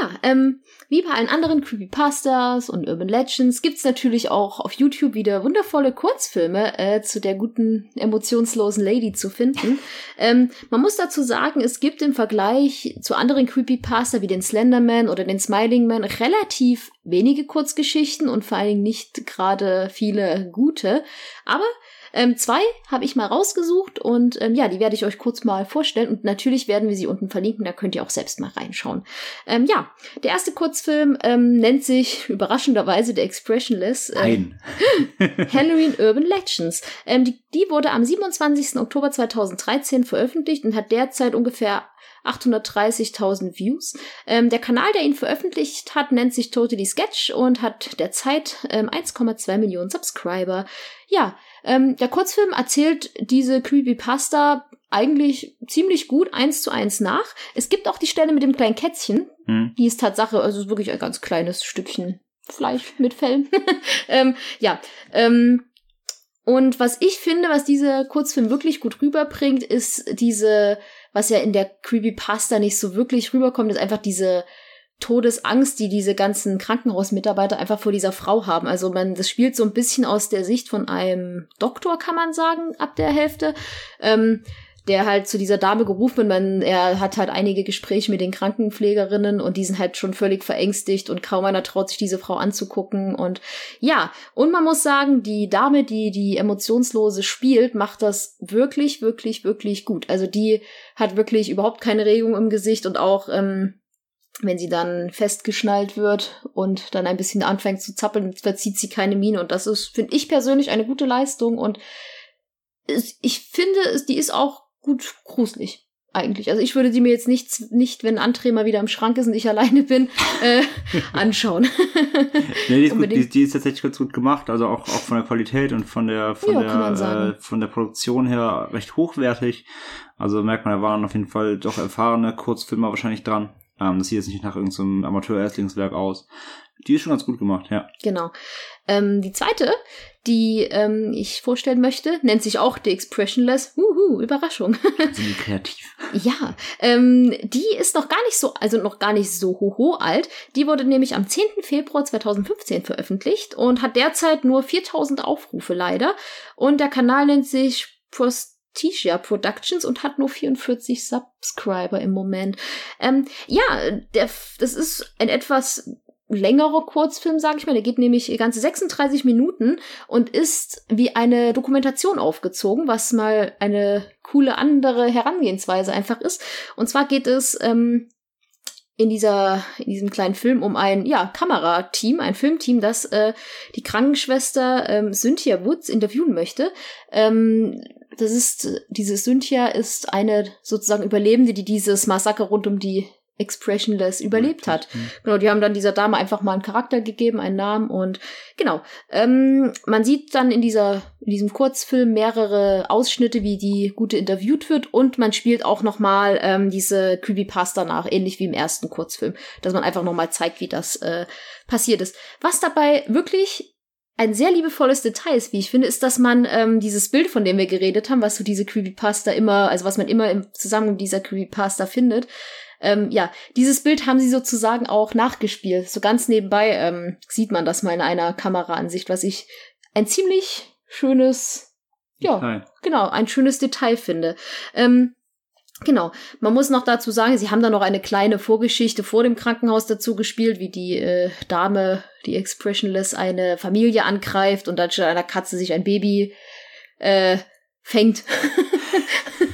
Ja, ähm, wie bei allen anderen Creepypastas und Urban Legends gibt's natürlich auch auf YouTube wieder wundervolle Kurzfilme äh, zu der guten, emotionslosen Lady zu finden. *laughs* ähm, man muss dazu sagen, es gibt im Vergleich zu anderen Creepypasta wie den Slenderman oder den Smiling Man relativ wenige Kurzgeschichten und vor allen Dingen nicht gerade viele gute. Aber ähm, zwei habe ich mal rausgesucht und ähm, ja, die werde ich euch kurz mal vorstellen und natürlich werden wir sie unten verlinken, da könnt ihr auch selbst mal reinschauen. Ähm, ja, der erste Kurzfilm ähm, nennt sich *laughs* überraschenderweise The Expressionless. Ähm, Halloween *laughs* Urban Legends. Ähm, die, die wurde am 27. Oktober 2013 veröffentlicht und hat derzeit ungefähr 830.000 Views. Ähm, der Kanal, der ihn veröffentlicht hat, nennt sich Totally Sketch und hat derzeit ähm, 1,2 Millionen Subscriber. Ja, ähm, der Kurzfilm erzählt diese Creepypasta eigentlich ziemlich gut eins zu eins nach. Es gibt auch die Stelle mit dem kleinen Kätzchen. Hm. Die ist Tatsache, also wirklich ein ganz kleines Stückchen Fleisch mit Fellen. *laughs* ähm, ja, ähm, und was ich finde, was dieser Kurzfilm wirklich gut rüberbringt, ist diese, was ja in der Creepypasta nicht so wirklich rüberkommt, ist einfach diese Todesangst, die diese ganzen Krankenhausmitarbeiter einfach vor dieser Frau haben. Also man, das spielt so ein bisschen aus der Sicht von einem Doktor, kann man sagen, ab der Hälfte. Ähm, der halt zu dieser Dame gerufen wird. Er hat halt einige Gespräche mit den Krankenpflegerinnen und die sind halt schon völlig verängstigt und kaum einer traut sich diese Frau anzugucken. Und ja, und man muss sagen, die Dame, die die emotionslose spielt, macht das wirklich, wirklich, wirklich gut. Also die hat wirklich überhaupt keine Regung im Gesicht und auch ähm, wenn sie dann festgeschnallt wird und dann ein bisschen anfängt zu zappeln, verzieht sie keine Miene. Und das ist, finde ich persönlich, eine gute Leistung. Und ich finde, die ist auch gut gruselig. Eigentlich. Also ich würde die mir jetzt nicht, nicht wenn André mal wieder im Schrank ist und ich alleine bin, *laughs* äh, anschauen. nee, die, ist gut, die, die, ist tatsächlich ganz gut gemacht. Also auch, auch von der Qualität und von der, von ja, der, äh, von der Produktion her recht hochwertig. Also merkt man, da waren auf jeden Fall doch erfahrene Kurzfilmer wahrscheinlich dran. Ähm, das sieht jetzt nicht nach irgendeinem so Amateur-Erstlingswerk aus. Die ist schon ganz gut gemacht, ja. Genau. Ähm, die zweite, die ähm, ich vorstellen möchte, nennt sich auch The Expressionless. Uhu, Überraschung. *laughs* Sind die kreativ. ja, ähm, die ist noch gar nicht so, also noch gar nicht so hoho alt. Die wurde nämlich am 10. Februar 2015 veröffentlicht und hat derzeit nur 4000 Aufrufe leider. Und der Kanal nennt sich Prestige Productions und hat nur 44 Subscriber im Moment. Ähm, ja, der, das ist ein etwas längerer Kurzfilm, sag ich mal. Der geht nämlich ganze 36 Minuten und ist wie eine Dokumentation aufgezogen, was mal eine coole andere Herangehensweise einfach ist. Und zwar geht es ähm, in dieser in diesem kleinen Film um ein ja Kamerateam, ein Filmteam, das äh, die Krankenschwester ähm, Cynthia Woods interviewen möchte. Ähm, das ist, diese Cynthia ist eine sozusagen Überlebende, die dieses Massaker rund um die Expressionless überlebt hat. Mhm. Genau, die haben dann dieser Dame einfach mal einen Charakter gegeben, einen Namen und genau. Ähm, man sieht dann in dieser in diesem Kurzfilm mehrere Ausschnitte, wie die Gute interviewt wird und man spielt auch noch mal ähm, diese Creepypasta nach, ähnlich wie im ersten Kurzfilm, dass man einfach noch mal zeigt, wie das äh, passiert ist. Was dabei wirklich ein sehr liebevolles Detail ist, wie ich finde, ist, dass man ähm, dieses Bild, von dem wir geredet haben, was so diese Creepypasta immer, also was man immer im Zusammenhang mit dieser Creepypasta findet, ähm, ja, dieses Bild haben sie sozusagen auch nachgespielt. So ganz nebenbei ähm, sieht man das mal in einer Kameraansicht, was ich ein ziemlich schönes, ja, Hi. genau, ein schönes Detail finde. Ähm, Genau. Man muss noch dazu sagen, sie haben da noch eine kleine Vorgeschichte vor dem Krankenhaus dazu gespielt, wie die äh, Dame, die Expressionless, eine Familie angreift und dann statt einer Katze sich ein Baby äh, fängt.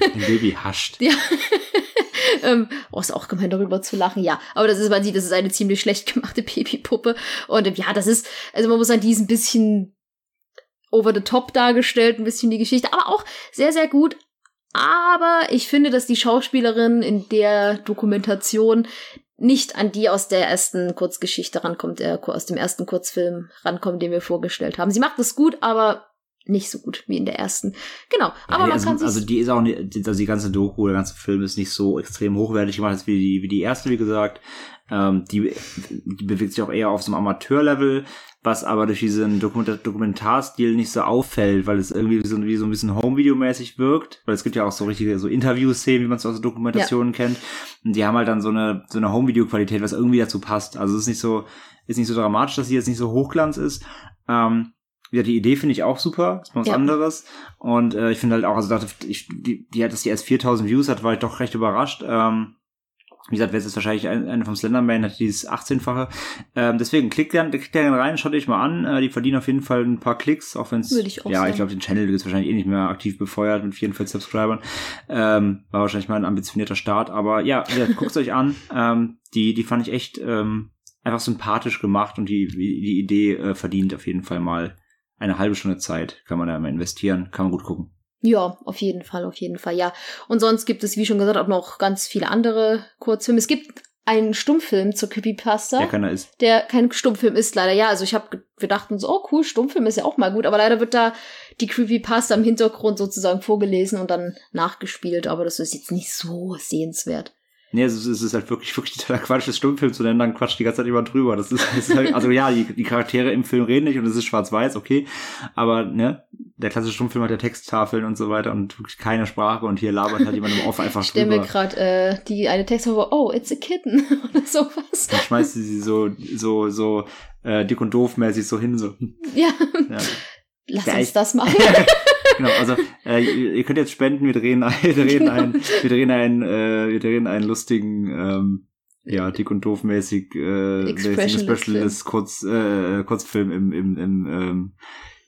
Ein Baby hascht. *laughs* Ja. *laughs* ähm, oh, ist auch gemein darüber zu lachen, ja. Aber das ist, man sieht, das ist eine ziemlich schlecht gemachte Babypuppe. Und ähm, ja, das ist, also man muss sagen, die ist ein bisschen over the top dargestellt, ein bisschen die Geschichte, aber auch sehr, sehr gut. Aber ich finde, dass die Schauspielerin in der Dokumentation nicht an die aus der ersten Kurzgeschichte rankommt, äh, aus dem ersten Kurzfilm rankommt, den wir vorgestellt haben. Sie macht es gut, aber nicht so gut wie in der ersten. Genau, aber Ja, man also, kann sich also die ist auch nicht, also die ganze Doku, der ganze Film ist nicht so extrem hochwertig gemacht wie die, wie die erste, wie gesagt. Ähm, die, die bewegt sich auch eher auf so einem Amateurlevel, was aber durch diesen Dokumentar Dokumentarstil nicht so auffällt, weil es irgendwie so, wie so ein bisschen Home-Video-mäßig wirkt. Weil es gibt ja auch so richtige so Interview-Szenen, wie man es aus Dokumentationen kennt. Und die haben halt dann so eine, so eine Home-Video-Qualität, was irgendwie dazu passt. Also es ist nicht so, ist nicht so dramatisch, dass sie jetzt nicht so Hochglanz ist. Ähm, ja, die Idee finde ich auch super, ist mal was Ja. anderes. Und äh, ich finde halt auch, also dachte, ich, die, die hat, dass die erst 4000 Views hat, war ich doch recht überrascht. Ähm, wie gesagt, wer ist jetzt wahrscheinlich ein- eine vom Slenderman, hat dieses 18-fache. Ähm, deswegen klickt gerne klickt gerne rein, schaut euch mal an. Äh, die verdienen auf jeden Fall ein paar Klicks, auch wenn es. Ja, sagen. ich glaube, den Channel ist wahrscheinlich eh nicht mehr aktiv befeuert mit 44 Subscribern. Ähm, war wahrscheinlich mal ein ambitionierter Start. Aber ja, ja guckt euch an. *laughs* Ähm, die, die fand ich echt ähm, einfach sympathisch gemacht und die, die Idee äh, verdient auf jeden Fall mal eine halbe Stunde Zeit. Kann man da mal investieren, kann man gut gucken. Ja, auf jeden Fall, auf jeden Fall, ja. Und sonst gibt es, wie schon gesagt, auch noch ganz viele andere Kurzfilme. Es gibt einen Stummfilm zur Creepypasta, Der keiner ist. der kein Stummfilm ist, leider. Ja, also ich habe, wir dachten so, oh cool, Stummfilm ist ja auch mal gut, aber leider wird da die Creepypasta im Hintergrund sozusagen vorgelesen und dann nachgespielt, aber das ist jetzt nicht so sehenswert. Nee, es ist, es ist halt wirklich, *laughs* wirklich totaler Quatsch, das Stummfilm zu nennen, dann quatscht die ganze Zeit jemand drüber. Das ist, das ist halt, also ja, die, die Charaktere im Film reden nicht und es ist schwarz-weiß, okay. Aber, ne, der klassische Stummfilm hat ja Texttafeln und so weiter und wirklich keine Sprache und hier labert halt jemand im Off *laughs* einfach Ich stelle mir drüber. gerade äh, die eine Text vor, oh, it's a kitten *laughs* oder sowas. Dann schmeißt sie sie so, so, so, äh, dick und doof mäßig so hin, so. *laughs* Ja, Ja. lass Ja, uns das machen. genau, also äh, ihr könnt jetzt spenden, wir drehen, ein, wir drehen einen, wir drehen einen, äh, wir drehen einen lustigen, ähm, ja, dick und doof mäßig, äh, mäßig Specialist Kurz, äh, Kurzfilm im, im, im, ähm,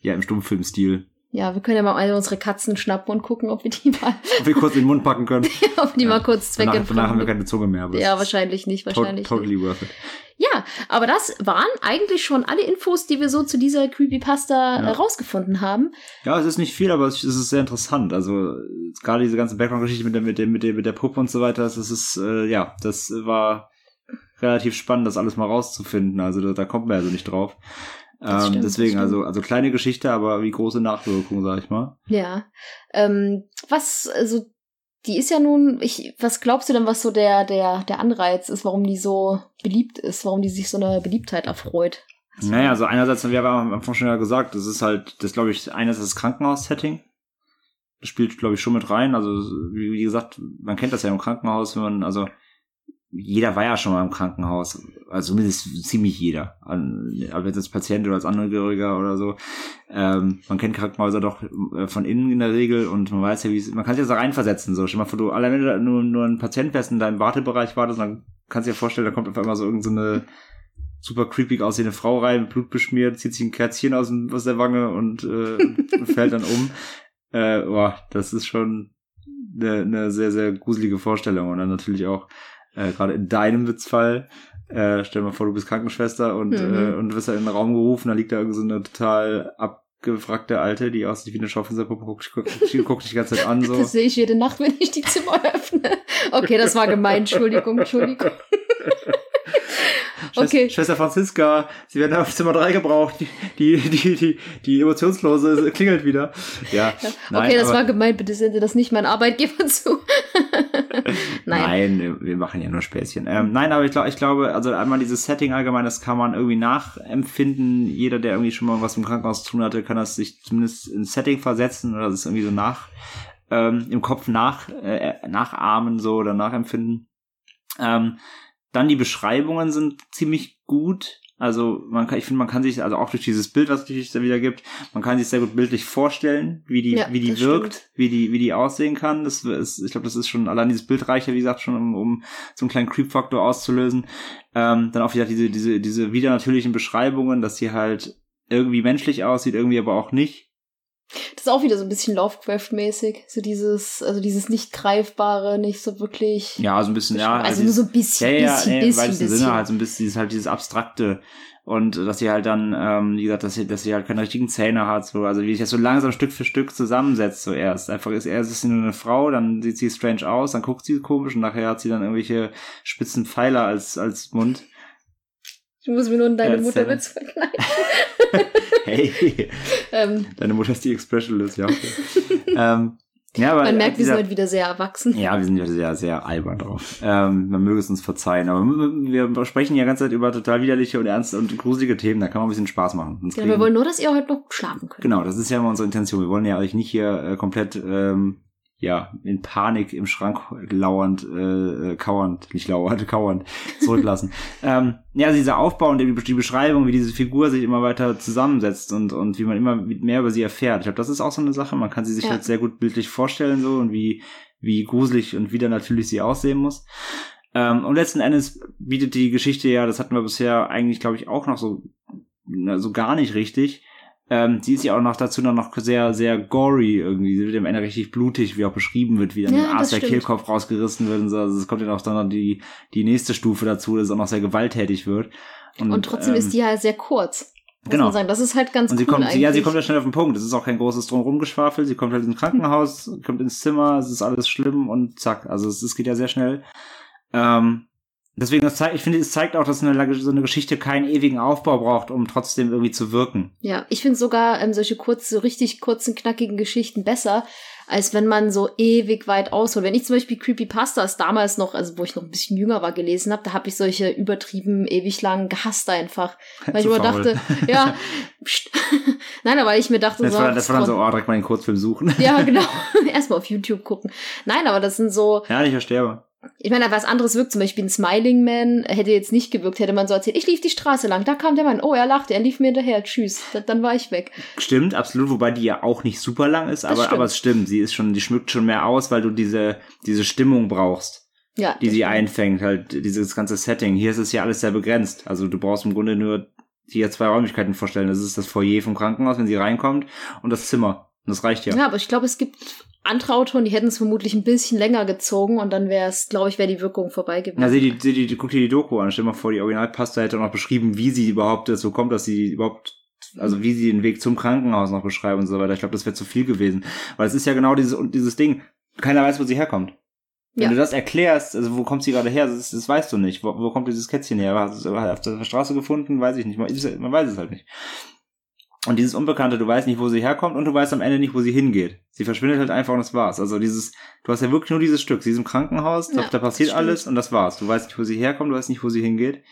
ja, im Stummfilmstil. Ja, wir können ja mal eine unsere Katzen schnappen und gucken, ob wir die mal, Ob wir kurz in den Mund packen können. *laughs* ob die Ja. mal kurz Danach, zweckentfremden. danach haben wir keine Zunge mehr. aber Ja, wahrscheinlich nicht, wahrscheinlich nicht. totally worth it. Ja, aber das waren eigentlich schon alle Infos, die wir so zu dieser Creepypasta Ja. äh, rausgefunden haben. Ja, es ist nicht viel, aber es ist sehr interessant. Also gerade diese ganze Background-Geschichte mit der, mit der, mit der, mit der Puppe und so weiter, das ist, äh, ja, das war relativ spannend, das alles mal rauszufinden. Also da, da kommt man ja so nicht drauf. Das Ähm, stimmt, deswegen, also, also kleine Geschichte, aber wie große Nachwirkung, sag ich mal. Ja. Ähm, was, also, die ist ja nun, ich, was glaubst du denn, was so der, der, der Anreiz ist, warum die so beliebt ist, warum die sich so eine Beliebtheit erfreut? Du- Naja, also einerseits, wir haben am Anfang schon ja gesagt, das ist halt, das glaube ich, einerseits das Krankenhaus-Setting. Das spielt, glaube ich, schon mit rein. Also, wie, wie gesagt, man kennt das ja im Krankenhaus, wenn man, also, jeder war ja schon mal im Krankenhaus. Also zumindest ziemlich jeder. An- Aber jetzt als Patient oder als Angehöriger oder so. Ähm, man kennt Krankenhäuser doch äh, von innen in der Regel und man weiß ja, wie es, man kann sich das da reinversetzen. So, stell mal vor, du, allein wenn du da nur, nur ein Patient wärst in deinem Wartebereich wartest, dann kannst du dir vorstellen, da kommt auf einmal so irgendeine super creepy aussehende Frau rein, mit Blut beschmiert, zieht sich ein Kerzchen aus, dem, aus der Wange und äh, *laughs* fällt dann um. Äh, boah, das ist schon eine, eine sehr, sehr gruselige Vorstellung. Und dann natürlich auch, äh, gerade in deinem Witzfall, äh, stell dir mal vor, du bist Krankenschwester und, Mhm. äh, und wirst da in den Raum gerufen, da liegt da irgend so eine total ab, abgewrackte Alte, die aussieht wie eine Schaufensterpuppe, guckt, guckt, guckt dich die ganze Zeit an, so. Das sehe ich jede Nacht, wenn ich die Zimmer öffne. Okay, das war gemein. Entschuldigung, Entschuldigung. *laughs* Schwester, Okay. Schwester Franziska, sie werden auf Zimmer 3 gebraucht. Die, die, die, die, emotionslose klingelt wieder. Ja. nein, okay, das war gemeint. Bitte sende das nicht mein Arbeitgeber *laughs* zu. Nein. Nein, wir machen ja nur Späßchen. Ähm, nein, aber ich glaube, ich glaube, also einmal dieses Setting allgemein, das kann man irgendwie nachempfinden. Jeder, der irgendwie schon mal was im Krankenhaus zu tun hatte, kann das sich zumindest ins Setting versetzen oder das irgendwie so nach ähm, im Kopf nach äh, nachahmen so oder nachempfinden. Ähm, dann die Beschreibungen sind ziemlich gut. Also man kann, ich finde, man kann sich, also auch durch dieses Bild, was es da wieder gibt, man kann sich sehr gut bildlich vorstellen, wie die, Ja, wie die wirkt, stimmt. wie die, wie die aussehen kann. Das ist, ich glaube, das ist schon allein dieses Bild reicht ja, wie gesagt, schon um, um so einen kleinen Creep-Faktor auszulösen. Ähm, dann auch wieder diese, diese, diese wieder natürlichen Beschreibungen, dass sie halt irgendwie menschlich aussieht, irgendwie aber auch nicht. Das ist auch wieder so ein bisschen Lovecraft-mäßig. So dieses, also dieses nicht greifbare, nicht so wirklich. Ja, so ein bisschen, ja. also nur so ein bisschen, ja, ja, bisschen, nee, bisschen, bisschen. Sinne halt so ein bisschen, dieses halt dieses Abstrakte und dass sie halt dann, ähm, wie gesagt, dass sie, dass sie halt keine richtigen Zähne hat, so, also wie sich das so langsam Stück für Stück zusammensetzt, so erst. Einfach ist, erst ist sie nur eine Frau, dann sieht sie strange aus, dann guckt sie komisch und nachher hat sie dann irgendwelche spitzen Pfeiler als, als Mund. Ich muss mir nur in deine Ja, Mutter Zähne. Witz verkneifen. *laughs* *laughs* Hey, Ähm, deine Mutter ist die Expressionless, ja. *laughs* Ähm, ja, aber man merkt, wir sind dieser- heute wieder sehr erwachsen. Ja, wir sind ja sehr, sehr albern drauf. Ähm, man möge es uns verzeihen. Aber wir sprechen ja die ganze Zeit über total widerliche und ernste und gruselige Themen. Da kann man ein bisschen Spaß machen. Sonst Genau, wir kriegen- wollen nur, dass ihr heute noch schlafen könnt. genau, das ist ja immer unsere Intention. Wir wollen ja euch nicht hier äh, komplett ähm, ja in Panik im Schrank lauernd, äh, äh, kauernd, nicht lauernd, *laughs* kauernd zurücklassen. *laughs* ähm, ja, also dieser Aufbau und die, die Beschreibung, wie diese Figur sich immer weiter zusammensetzt und, und wie man immer mehr über sie erfährt. Ich glaube, das ist auch so eine Sache. Man kann sie sich Ja. halt sehr gut bildlich vorstellen so und wie, wie gruselig und wieder natürlich sie aussehen muss. Ähm, und letzten Endes bietet die Geschichte ja, das hatten wir bisher eigentlich, glaube ich, auch noch so, so gar nicht richtig. Ähm, sie ist ja auch noch dazu dann noch sehr, sehr gory irgendwie. Sie wird am Ende richtig blutig, wie auch beschrieben wird, wie dann Ja, Arzt der. Kehlkopf rausgerissen wird und so. Also es kommt ja noch dann noch die, die nächste Stufe dazu, dass es auch noch sehr gewalttätig wird. Und trotzdem ähm, ist die ja sehr kurz. Muss genau. man sagen. Das ist halt ganz und sie cool kommt, eigentlich. ja, sie kommt ja schnell auf den Punkt. Es ist auch kein großes Drumherumgeschwafel. Sie kommt halt ins Krankenhaus, kommt ins Zimmer, es ist alles schlimm und zack. Also es, es geht ja sehr schnell. Ähm, deswegen, das zeigt, ich finde, es zeigt auch, dass eine, so eine Geschichte keinen ewigen Aufbau braucht, um trotzdem irgendwie zu wirken. Ja, ich finde sogar ähm, solche kurz, so richtig kurzen, knackigen Geschichten besser, als wenn man so ewig weit ausholt. Wenn ich zum Beispiel Creepypastas damals noch, also wo ich noch ein bisschen jünger war, gelesen habe, da habe ich solche übertrieben ewig lang gehasst einfach. *laughs* Weil ich faul. dachte, *laughs* ja, pst. *laughs* nein, aber ich mir dachte, Das so, war, das war dann so, oh, direkt mal den Kurzfilm suchen. ja, genau. Erstmal auf YouTube gucken. Nein, aber das sind so, ja, ich verstehe aber. Ich meine, was anderes wirkt, zum Beispiel ein Smiling Man hätte jetzt nicht gewirkt, hätte man so erzählt, ich lief die Straße lang, da kam der Mann, oh, er lachte, er lief mir hinterher, tschüss, Da- dann war ich weg. Stimmt, absolut, wobei die ja auch nicht super lang ist, aber, stimmt. aber es stimmt. Sie ist schon, die schmückt schon mehr aus, weil du diese, diese Stimmung brauchst. Ja, die sie stimmt. einfängt, halt dieses ganze Setting. Hier ist es ja alles sehr begrenzt. Also du brauchst im Grunde nur hier zwei Räumlichkeiten vorstellen. Das ist das Foyer vom Krankenhaus, wenn sie reinkommt, und das Zimmer. Und das reicht ja. Ja, aber ich glaube, es gibt andere Autoren, die hätten es vermutlich ein bisschen länger gezogen und dann wäre es, glaube ich, wäre die Wirkung vorbei gewesen. Na, sieh die, sieh die, guck dir die Doku an. Stell dir mal vor, die Originalpasta hätte auch noch beschrieben, wie sie überhaupt dazu kommt, dass sie überhaupt, also wie sie den Weg zum Krankenhaus noch beschreibt und so weiter. Ich glaube, das wäre zu viel gewesen. Weil es ist ja genau dieses, und dieses Ding. Keiner weiß, wo sie herkommt. Wenn Ja. du das erklärst, also wo kommt sie gerade her, das, das weißt du nicht. Wo, wo kommt dieses Kätzchen her? Hat es auf der Straße gefunden? Weiß ich nicht. Man, man weiß es halt nicht. Und dieses Unbekannte, du weißt nicht, wo sie herkommt und du weißt am Ende nicht, wo sie hingeht. Sie verschwindet halt einfach und das war's. Also dieses, du hast ja wirklich nur dieses Stück. Sie ist im Krankenhaus, da, Ja, da passiert alles und das war's. Du weißt nicht, wo sie herkommt, du weißt nicht, wo sie hingeht.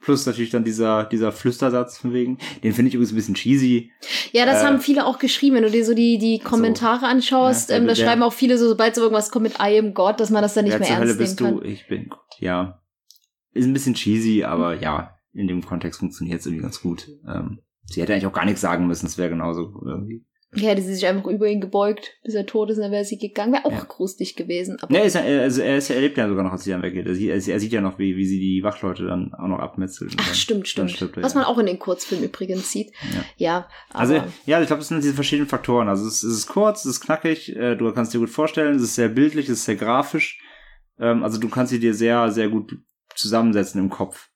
Plus natürlich dann dieser, dieser Flüstersatz von wegen. Den finde ich übrigens ein bisschen cheesy. Ja, das Äh, haben viele auch geschrieben. Wenn du dir so die, die Kommentare anschaust, Ja, ähm, da schreiben auch viele so, sobald so irgendwas kommt mit I am God, dass man das dann nicht mehr zur Hölle ernst nehmen bist kann. du? Ich bin Gott. Ja. Ist ein bisschen cheesy, aber ja, in dem Kontext funktioniert es irgendwie ganz gut. Ähm, sie hätte eigentlich auch gar nichts sagen müssen, es wäre genauso irgendwie. Ja, hätte sie sich einfach über ihn gebeugt, bis er tot ist, und dann wäre sie gegangen. Wäre auch Ja. gruselig gewesen. Aber Ne, ist, ja- also er, ist, er lebt ja sogar noch, als sie dann weggeht. Er sieht, er sieht ja noch, wie, wie sie die Wachleute dann auch noch abmetzelt. Ach, dann- stimmt, stimmt. er, Was ja. man auch in den Kurzfilmen übrigens sieht. Ja. Ja, Also, ja, ich glaube, das sind diese verschiedenen Faktoren. Also, es, es ist kurz, es ist knackig, äh, du kannst dir gut vorstellen, es ist sehr bildlich, es ist sehr grafisch. Ähm, also, du kannst sie dir sehr, sehr gut zusammensetzen im Kopf.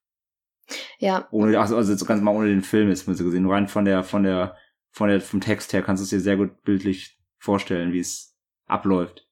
Ja, Ohne, also, also ganz mal ohne den Film jetzt mal so gesehen, rein von der, von der von der, vom Text her kannst du es dir sehr gut bildlich vorstellen, wie es abläuft.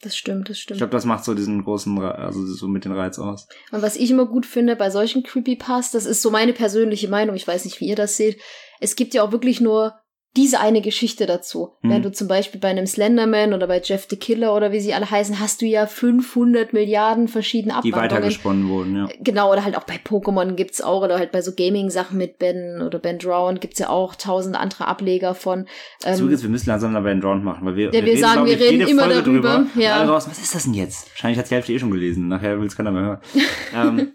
Das stimmt, das Ich stimmt. glaube, das macht so diesen großen, also so mit den Reiz aus. Und was ich immer gut finde bei solchen Creepypastas, das ist so meine persönliche Meinung, ich weiß nicht, wie ihr das seht, es gibt ja auch wirklich nur diese eine Geschichte dazu. Mhm. Wenn du zum Beispiel bei einem Slenderman oder bei Jeff the Killer oder wie sie alle heißen, hast du ja 500 Milliarden verschiedene Die Abwandlungen. weitergesponnen wurden, ja. Genau, oder halt auch bei Pokémon gibt's auch, oder halt bei so Gaming-Sachen mit Ben oder Ben Drown gibt's ja auch tausend andere Ableger von. Ähm, geht's, wir müssen langsam dabei einen Round machen, weil wir, Ja, wir sagen, glaub wir ich, reden immer Folge darüber, drüber. ja. Alle draußen, was ist das denn jetzt? Wahrscheinlich hat die Hälfte eh schon gelesen. Nachher will es keiner mehr hören. *laughs* ähm,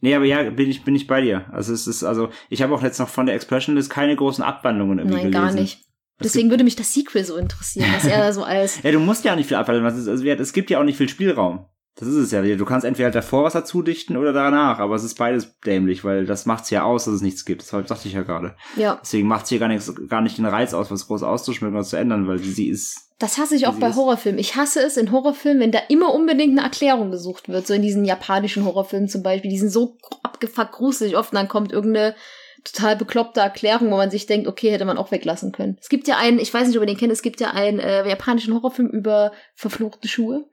nee, aber ja, bin ich, bin ich bei dir. Also es ist, also, ich habe auch jetzt noch von der Expressionlist keine großen Abwandlungen irgendwie nein, gelesen. gar nicht. Es Deswegen würde mich das Sequel so interessieren, was er da so *laughs* als. Ja, du musst ja auch nicht viel ist, also, es gibt ja auch nicht viel Spielraum. Das ist es ja. Du kannst entweder halt davor was dazu dichten oder danach, aber es ist beides dämlich, weil das macht's ja aus, dass es nichts gibt. Das sagte ich ja gerade. Ja, Deswegen macht's hier gar nichts, gar nicht den Reiz aus, was groß auszuschmücken oder zu ändern, weil sie ist das hasse ich auch bei ist- Horrorfilmen. Ich hasse es in Horrorfilmen, wenn da immer unbedingt eine Erklärung gesucht wird. So in diesen japanischen Horrorfilmen zum Beispiel. Die sind so abgefuckt gruselig oft und dann kommt irgendeine total bekloppte Erklärung, wo man sich denkt, okay, hätte man auch weglassen können. Es gibt ja einen, ich weiß nicht, ob ihr den kennt, es gibt ja einen äh, japanischen Horrorfilm über verfluchte Schuhe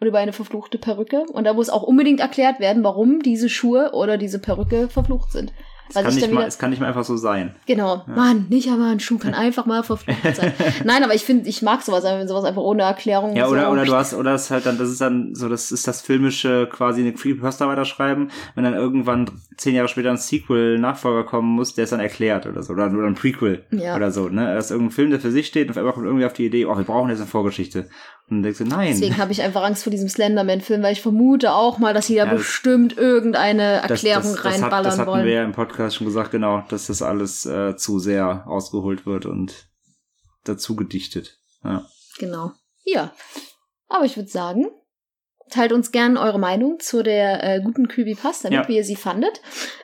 und über eine verfluchte Perücke. Und da muss auch unbedingt erklärt werden, warum diese Schuhe oder diese Perücke verflucht sind. Es kann, nicht mal, es kann nicht mal einfach so sein. Genau. Mann, nicht aber ein Schuh kann *laughs* einfach mal verflucht sein. Nein, aber ich finde, ich mag sowas, wenn sowas einfach ohne Erklärung Ja, so oder, oder du *laughs* hast, oder ist halt dann, das ist dann so, das ist das filmische quasi eine Creepypasta weiterschreiben, wenn dann irgendwann zehn Jahre später ein Sequel, Nachfolger kommen muss, der es dann erklärt oder so, oder, oder ein Prequel Ja. oder so, ne? Das ist irgendein Film, der für sich steht und auf einmal kommt irgendwie auf die Idee, oh, wir brauchen jetzt eine Vorgeschichte. Und denkst du, nein. Deswegen habe ich einfach Angst vor diesem Slenderman-Film, weil ich vermute auch mal, dass sie da Ja, das- bestimmt irgendeine das, Erklärung das, das, hat, reinballern das hatten wollen. wir ja im Podcast schon gesagt, genau, dass das alles äh, zu sehr ausgeholt wird und dazu gedichtet. Ja. Genau. Ja. Aber ich würde sagen, teilt uns gern eure Meinung zu der äh, guten Creepypasta, mit, Ja. wie ihr sie fandet.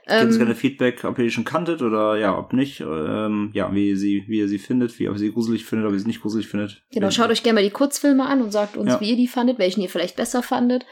Gebt uns Ähm, gerne Feedback, ob ihr die schon kanntet oder ja, ob nicht. Ähm, ja, wie ihr sie, wie ihr sie findet, wie ob ihr sie gruselig findet, ob ihr sie nicht gruselig findet. genau, schaut euch gerne mal die Kurzfilme an und sagt uns, Ja. wie ihr die fandet, welchen ihr vielleicht besser fandet.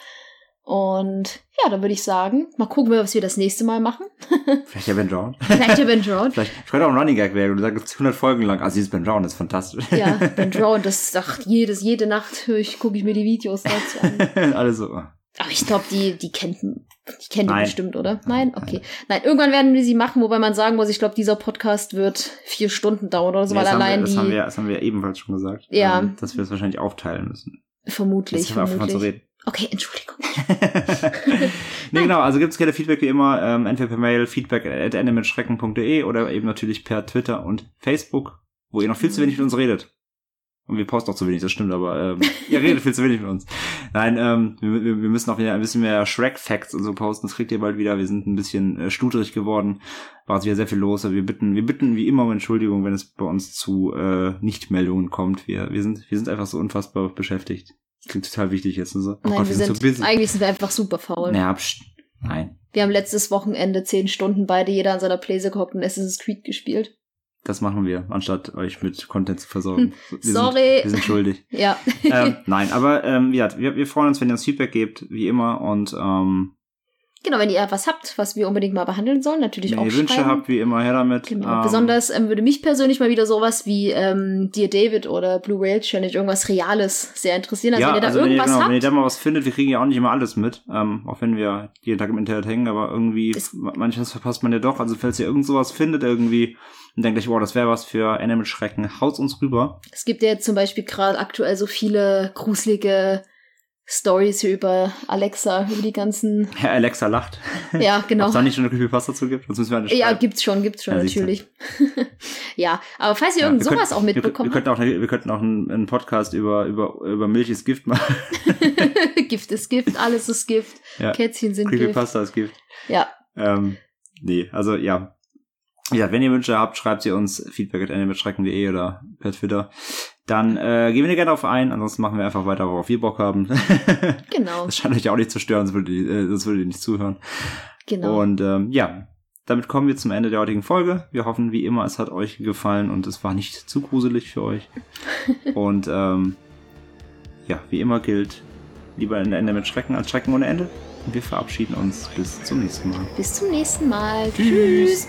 Und ja, dann würde ich sagen, mal gucken, was wir das nächste Mal machen. *laughs* Vielleicht ja Ben Brown. Vielleicht ja Ben Drown. *laughs* Vielleicht ich könnte auch ein Running Gag werden. Du sagst 100 Folgen lang. Also dieses Ben Brown ist fantastisch. Ja, Ben *laughs* Drown, das ach, jedes, jede Nacht ich, gucke ich mir die Videos dazu an. Alles so. Aber ich glaube, die, die kennt, die kennt die bestimmt, oder? Nein? Okay. Nein, irgendwann werden wir sie machen, wobei man sagen muss, ich glaube, dieser Podcast wird vier Stunden dauern oder so, Nee, weil haben wir, allein das, haben die, wir, das haben wir ebenfalls schon gesagt. Ja. Ähm, dass wir es wahrscheinlich aufteilen müssen. vermutlich, Jetzt einfach mal zu vermutlich. reden. Okay, Entschuldigung. *laughs* *laughs* nee, genau, also gibt's gerne Feedback wie immer, ähm, entweder per Mail, feedback at endemitschrecken.de oder eben natürlich per Twitter und Facebook, wo ihr noch viel zu wenig mit uns redet. Und wir posten auch zu wenig, das stimmt, aber ähm, *laughs* ihr redet viel zu wenig mit uns. Nein, ähm, wir, wir müssen auch wieder ein bisschen mehr Shrek-Facts und so posten, das kriegt ihr bald wieder. Wir sind ein bisschen äh, stutterig geworden, war jetzt wieder sehr viel los. aber Wir bitten, wir bitten wie immer um Entschuldigung, wenn es bei uns zu äh, Nichtmeldungen kommt. Wir, wir, sind, wir sind einfach so unfassbar beschäftigt. Klingt total wichtig jetzt. und So. Oh Nein, Gott, wir sind sind, so eigentlich sind wir einfach super faul. Naja, nein. Wir haben letztes Wochenende zehn Stunden beide jeder an seiner Playse gehockt und Assassin's Creed gespielt. Das machen wir, anstatt euch mit Content zu versorgen. Wir Hm. Sorry. Sind, wir sind schuldig. *laughs* Ja. ähm, nein, aber ähm, ja, wir, wir freuen uns, wenn ihr uns Feedback gebt, wie immer. Und ähm, genau, wenn ihr was habt, was wir unbedingt mal behandeln sollen, natürlich wenn auch ihr Wünsche schreiben. habt, wie immer, her damit. Genau. Ähm, Besonders ähm, würde mich persönlich mal wieder sowas wie ähm, Dear David oder Blue Whale Challenge, irgendwas Reales sehr interessieren. Also ja, wenn ihr da also wenn ihr, irgendwas genau, wenn ihr habt, da mal was findet, wir kriegen ja auch nicht immer alles mit, ähm, auch wenn wir jeden Tag im Internet hängen, aber irgendwie, Es- manches verpasst man ja doch. Also falls ihr irgend sowas findet irgendwie und denkt euch, wow, das wäre was für Animal Schrecken, haut's uns rüber. es gibt ja jetzt zum Beispiel gerade aktuell so viele gruselige Stories über Alexa, über die ganzen, *laughs* Herr Alexa lacht. ja, Ob *laughs* genau. es da nicht schon eine Creepypasta zu gibt, sonst müssen wir eine Ja, gibt's schon, gibt's schon, Ja, natürlich. *laughs* ja, aber falls ihr Ja, irgend sowas auch wir, mitbekommen wir, könnten auch, wir könnten auch einen, einen Podcast über, über, über Milch ist Gift machen. Gift ist Gift, alles ist Gift, Ja. Kätzchen sind Gift. Creepypasta ist Gift. Ja, Ähm, nee, also ja. Ja, wenn ihr Wünsche habt, schreibt sie uns feedback at animatschrecken.de oder per Twitter. Dann äh, gehen wir gerne darauf ein, ansonsten machen wir einfach weiter, worauf wir Bock haben. *laughs* genau, das scheint euch ja auch nicht zu stören, sonst würdet ihr, äh, sonst würdet ihr nicht zuhören. genau. Und ähm, ja, damit kommen wir zum Ende der heutigen Folge. Wir hoffen, wie immer, es hat euch gefallen und es war nicht zu gruselig für euch. *laughs* und ähm, ja, wie immer gilt, lieber ein Ende mit Schrecken als Schrecken ohne Ende. Und wir verabschieden uns bis zum nächsten Mal. Bis zum nächsten Mal. Tschüss. Tschüss.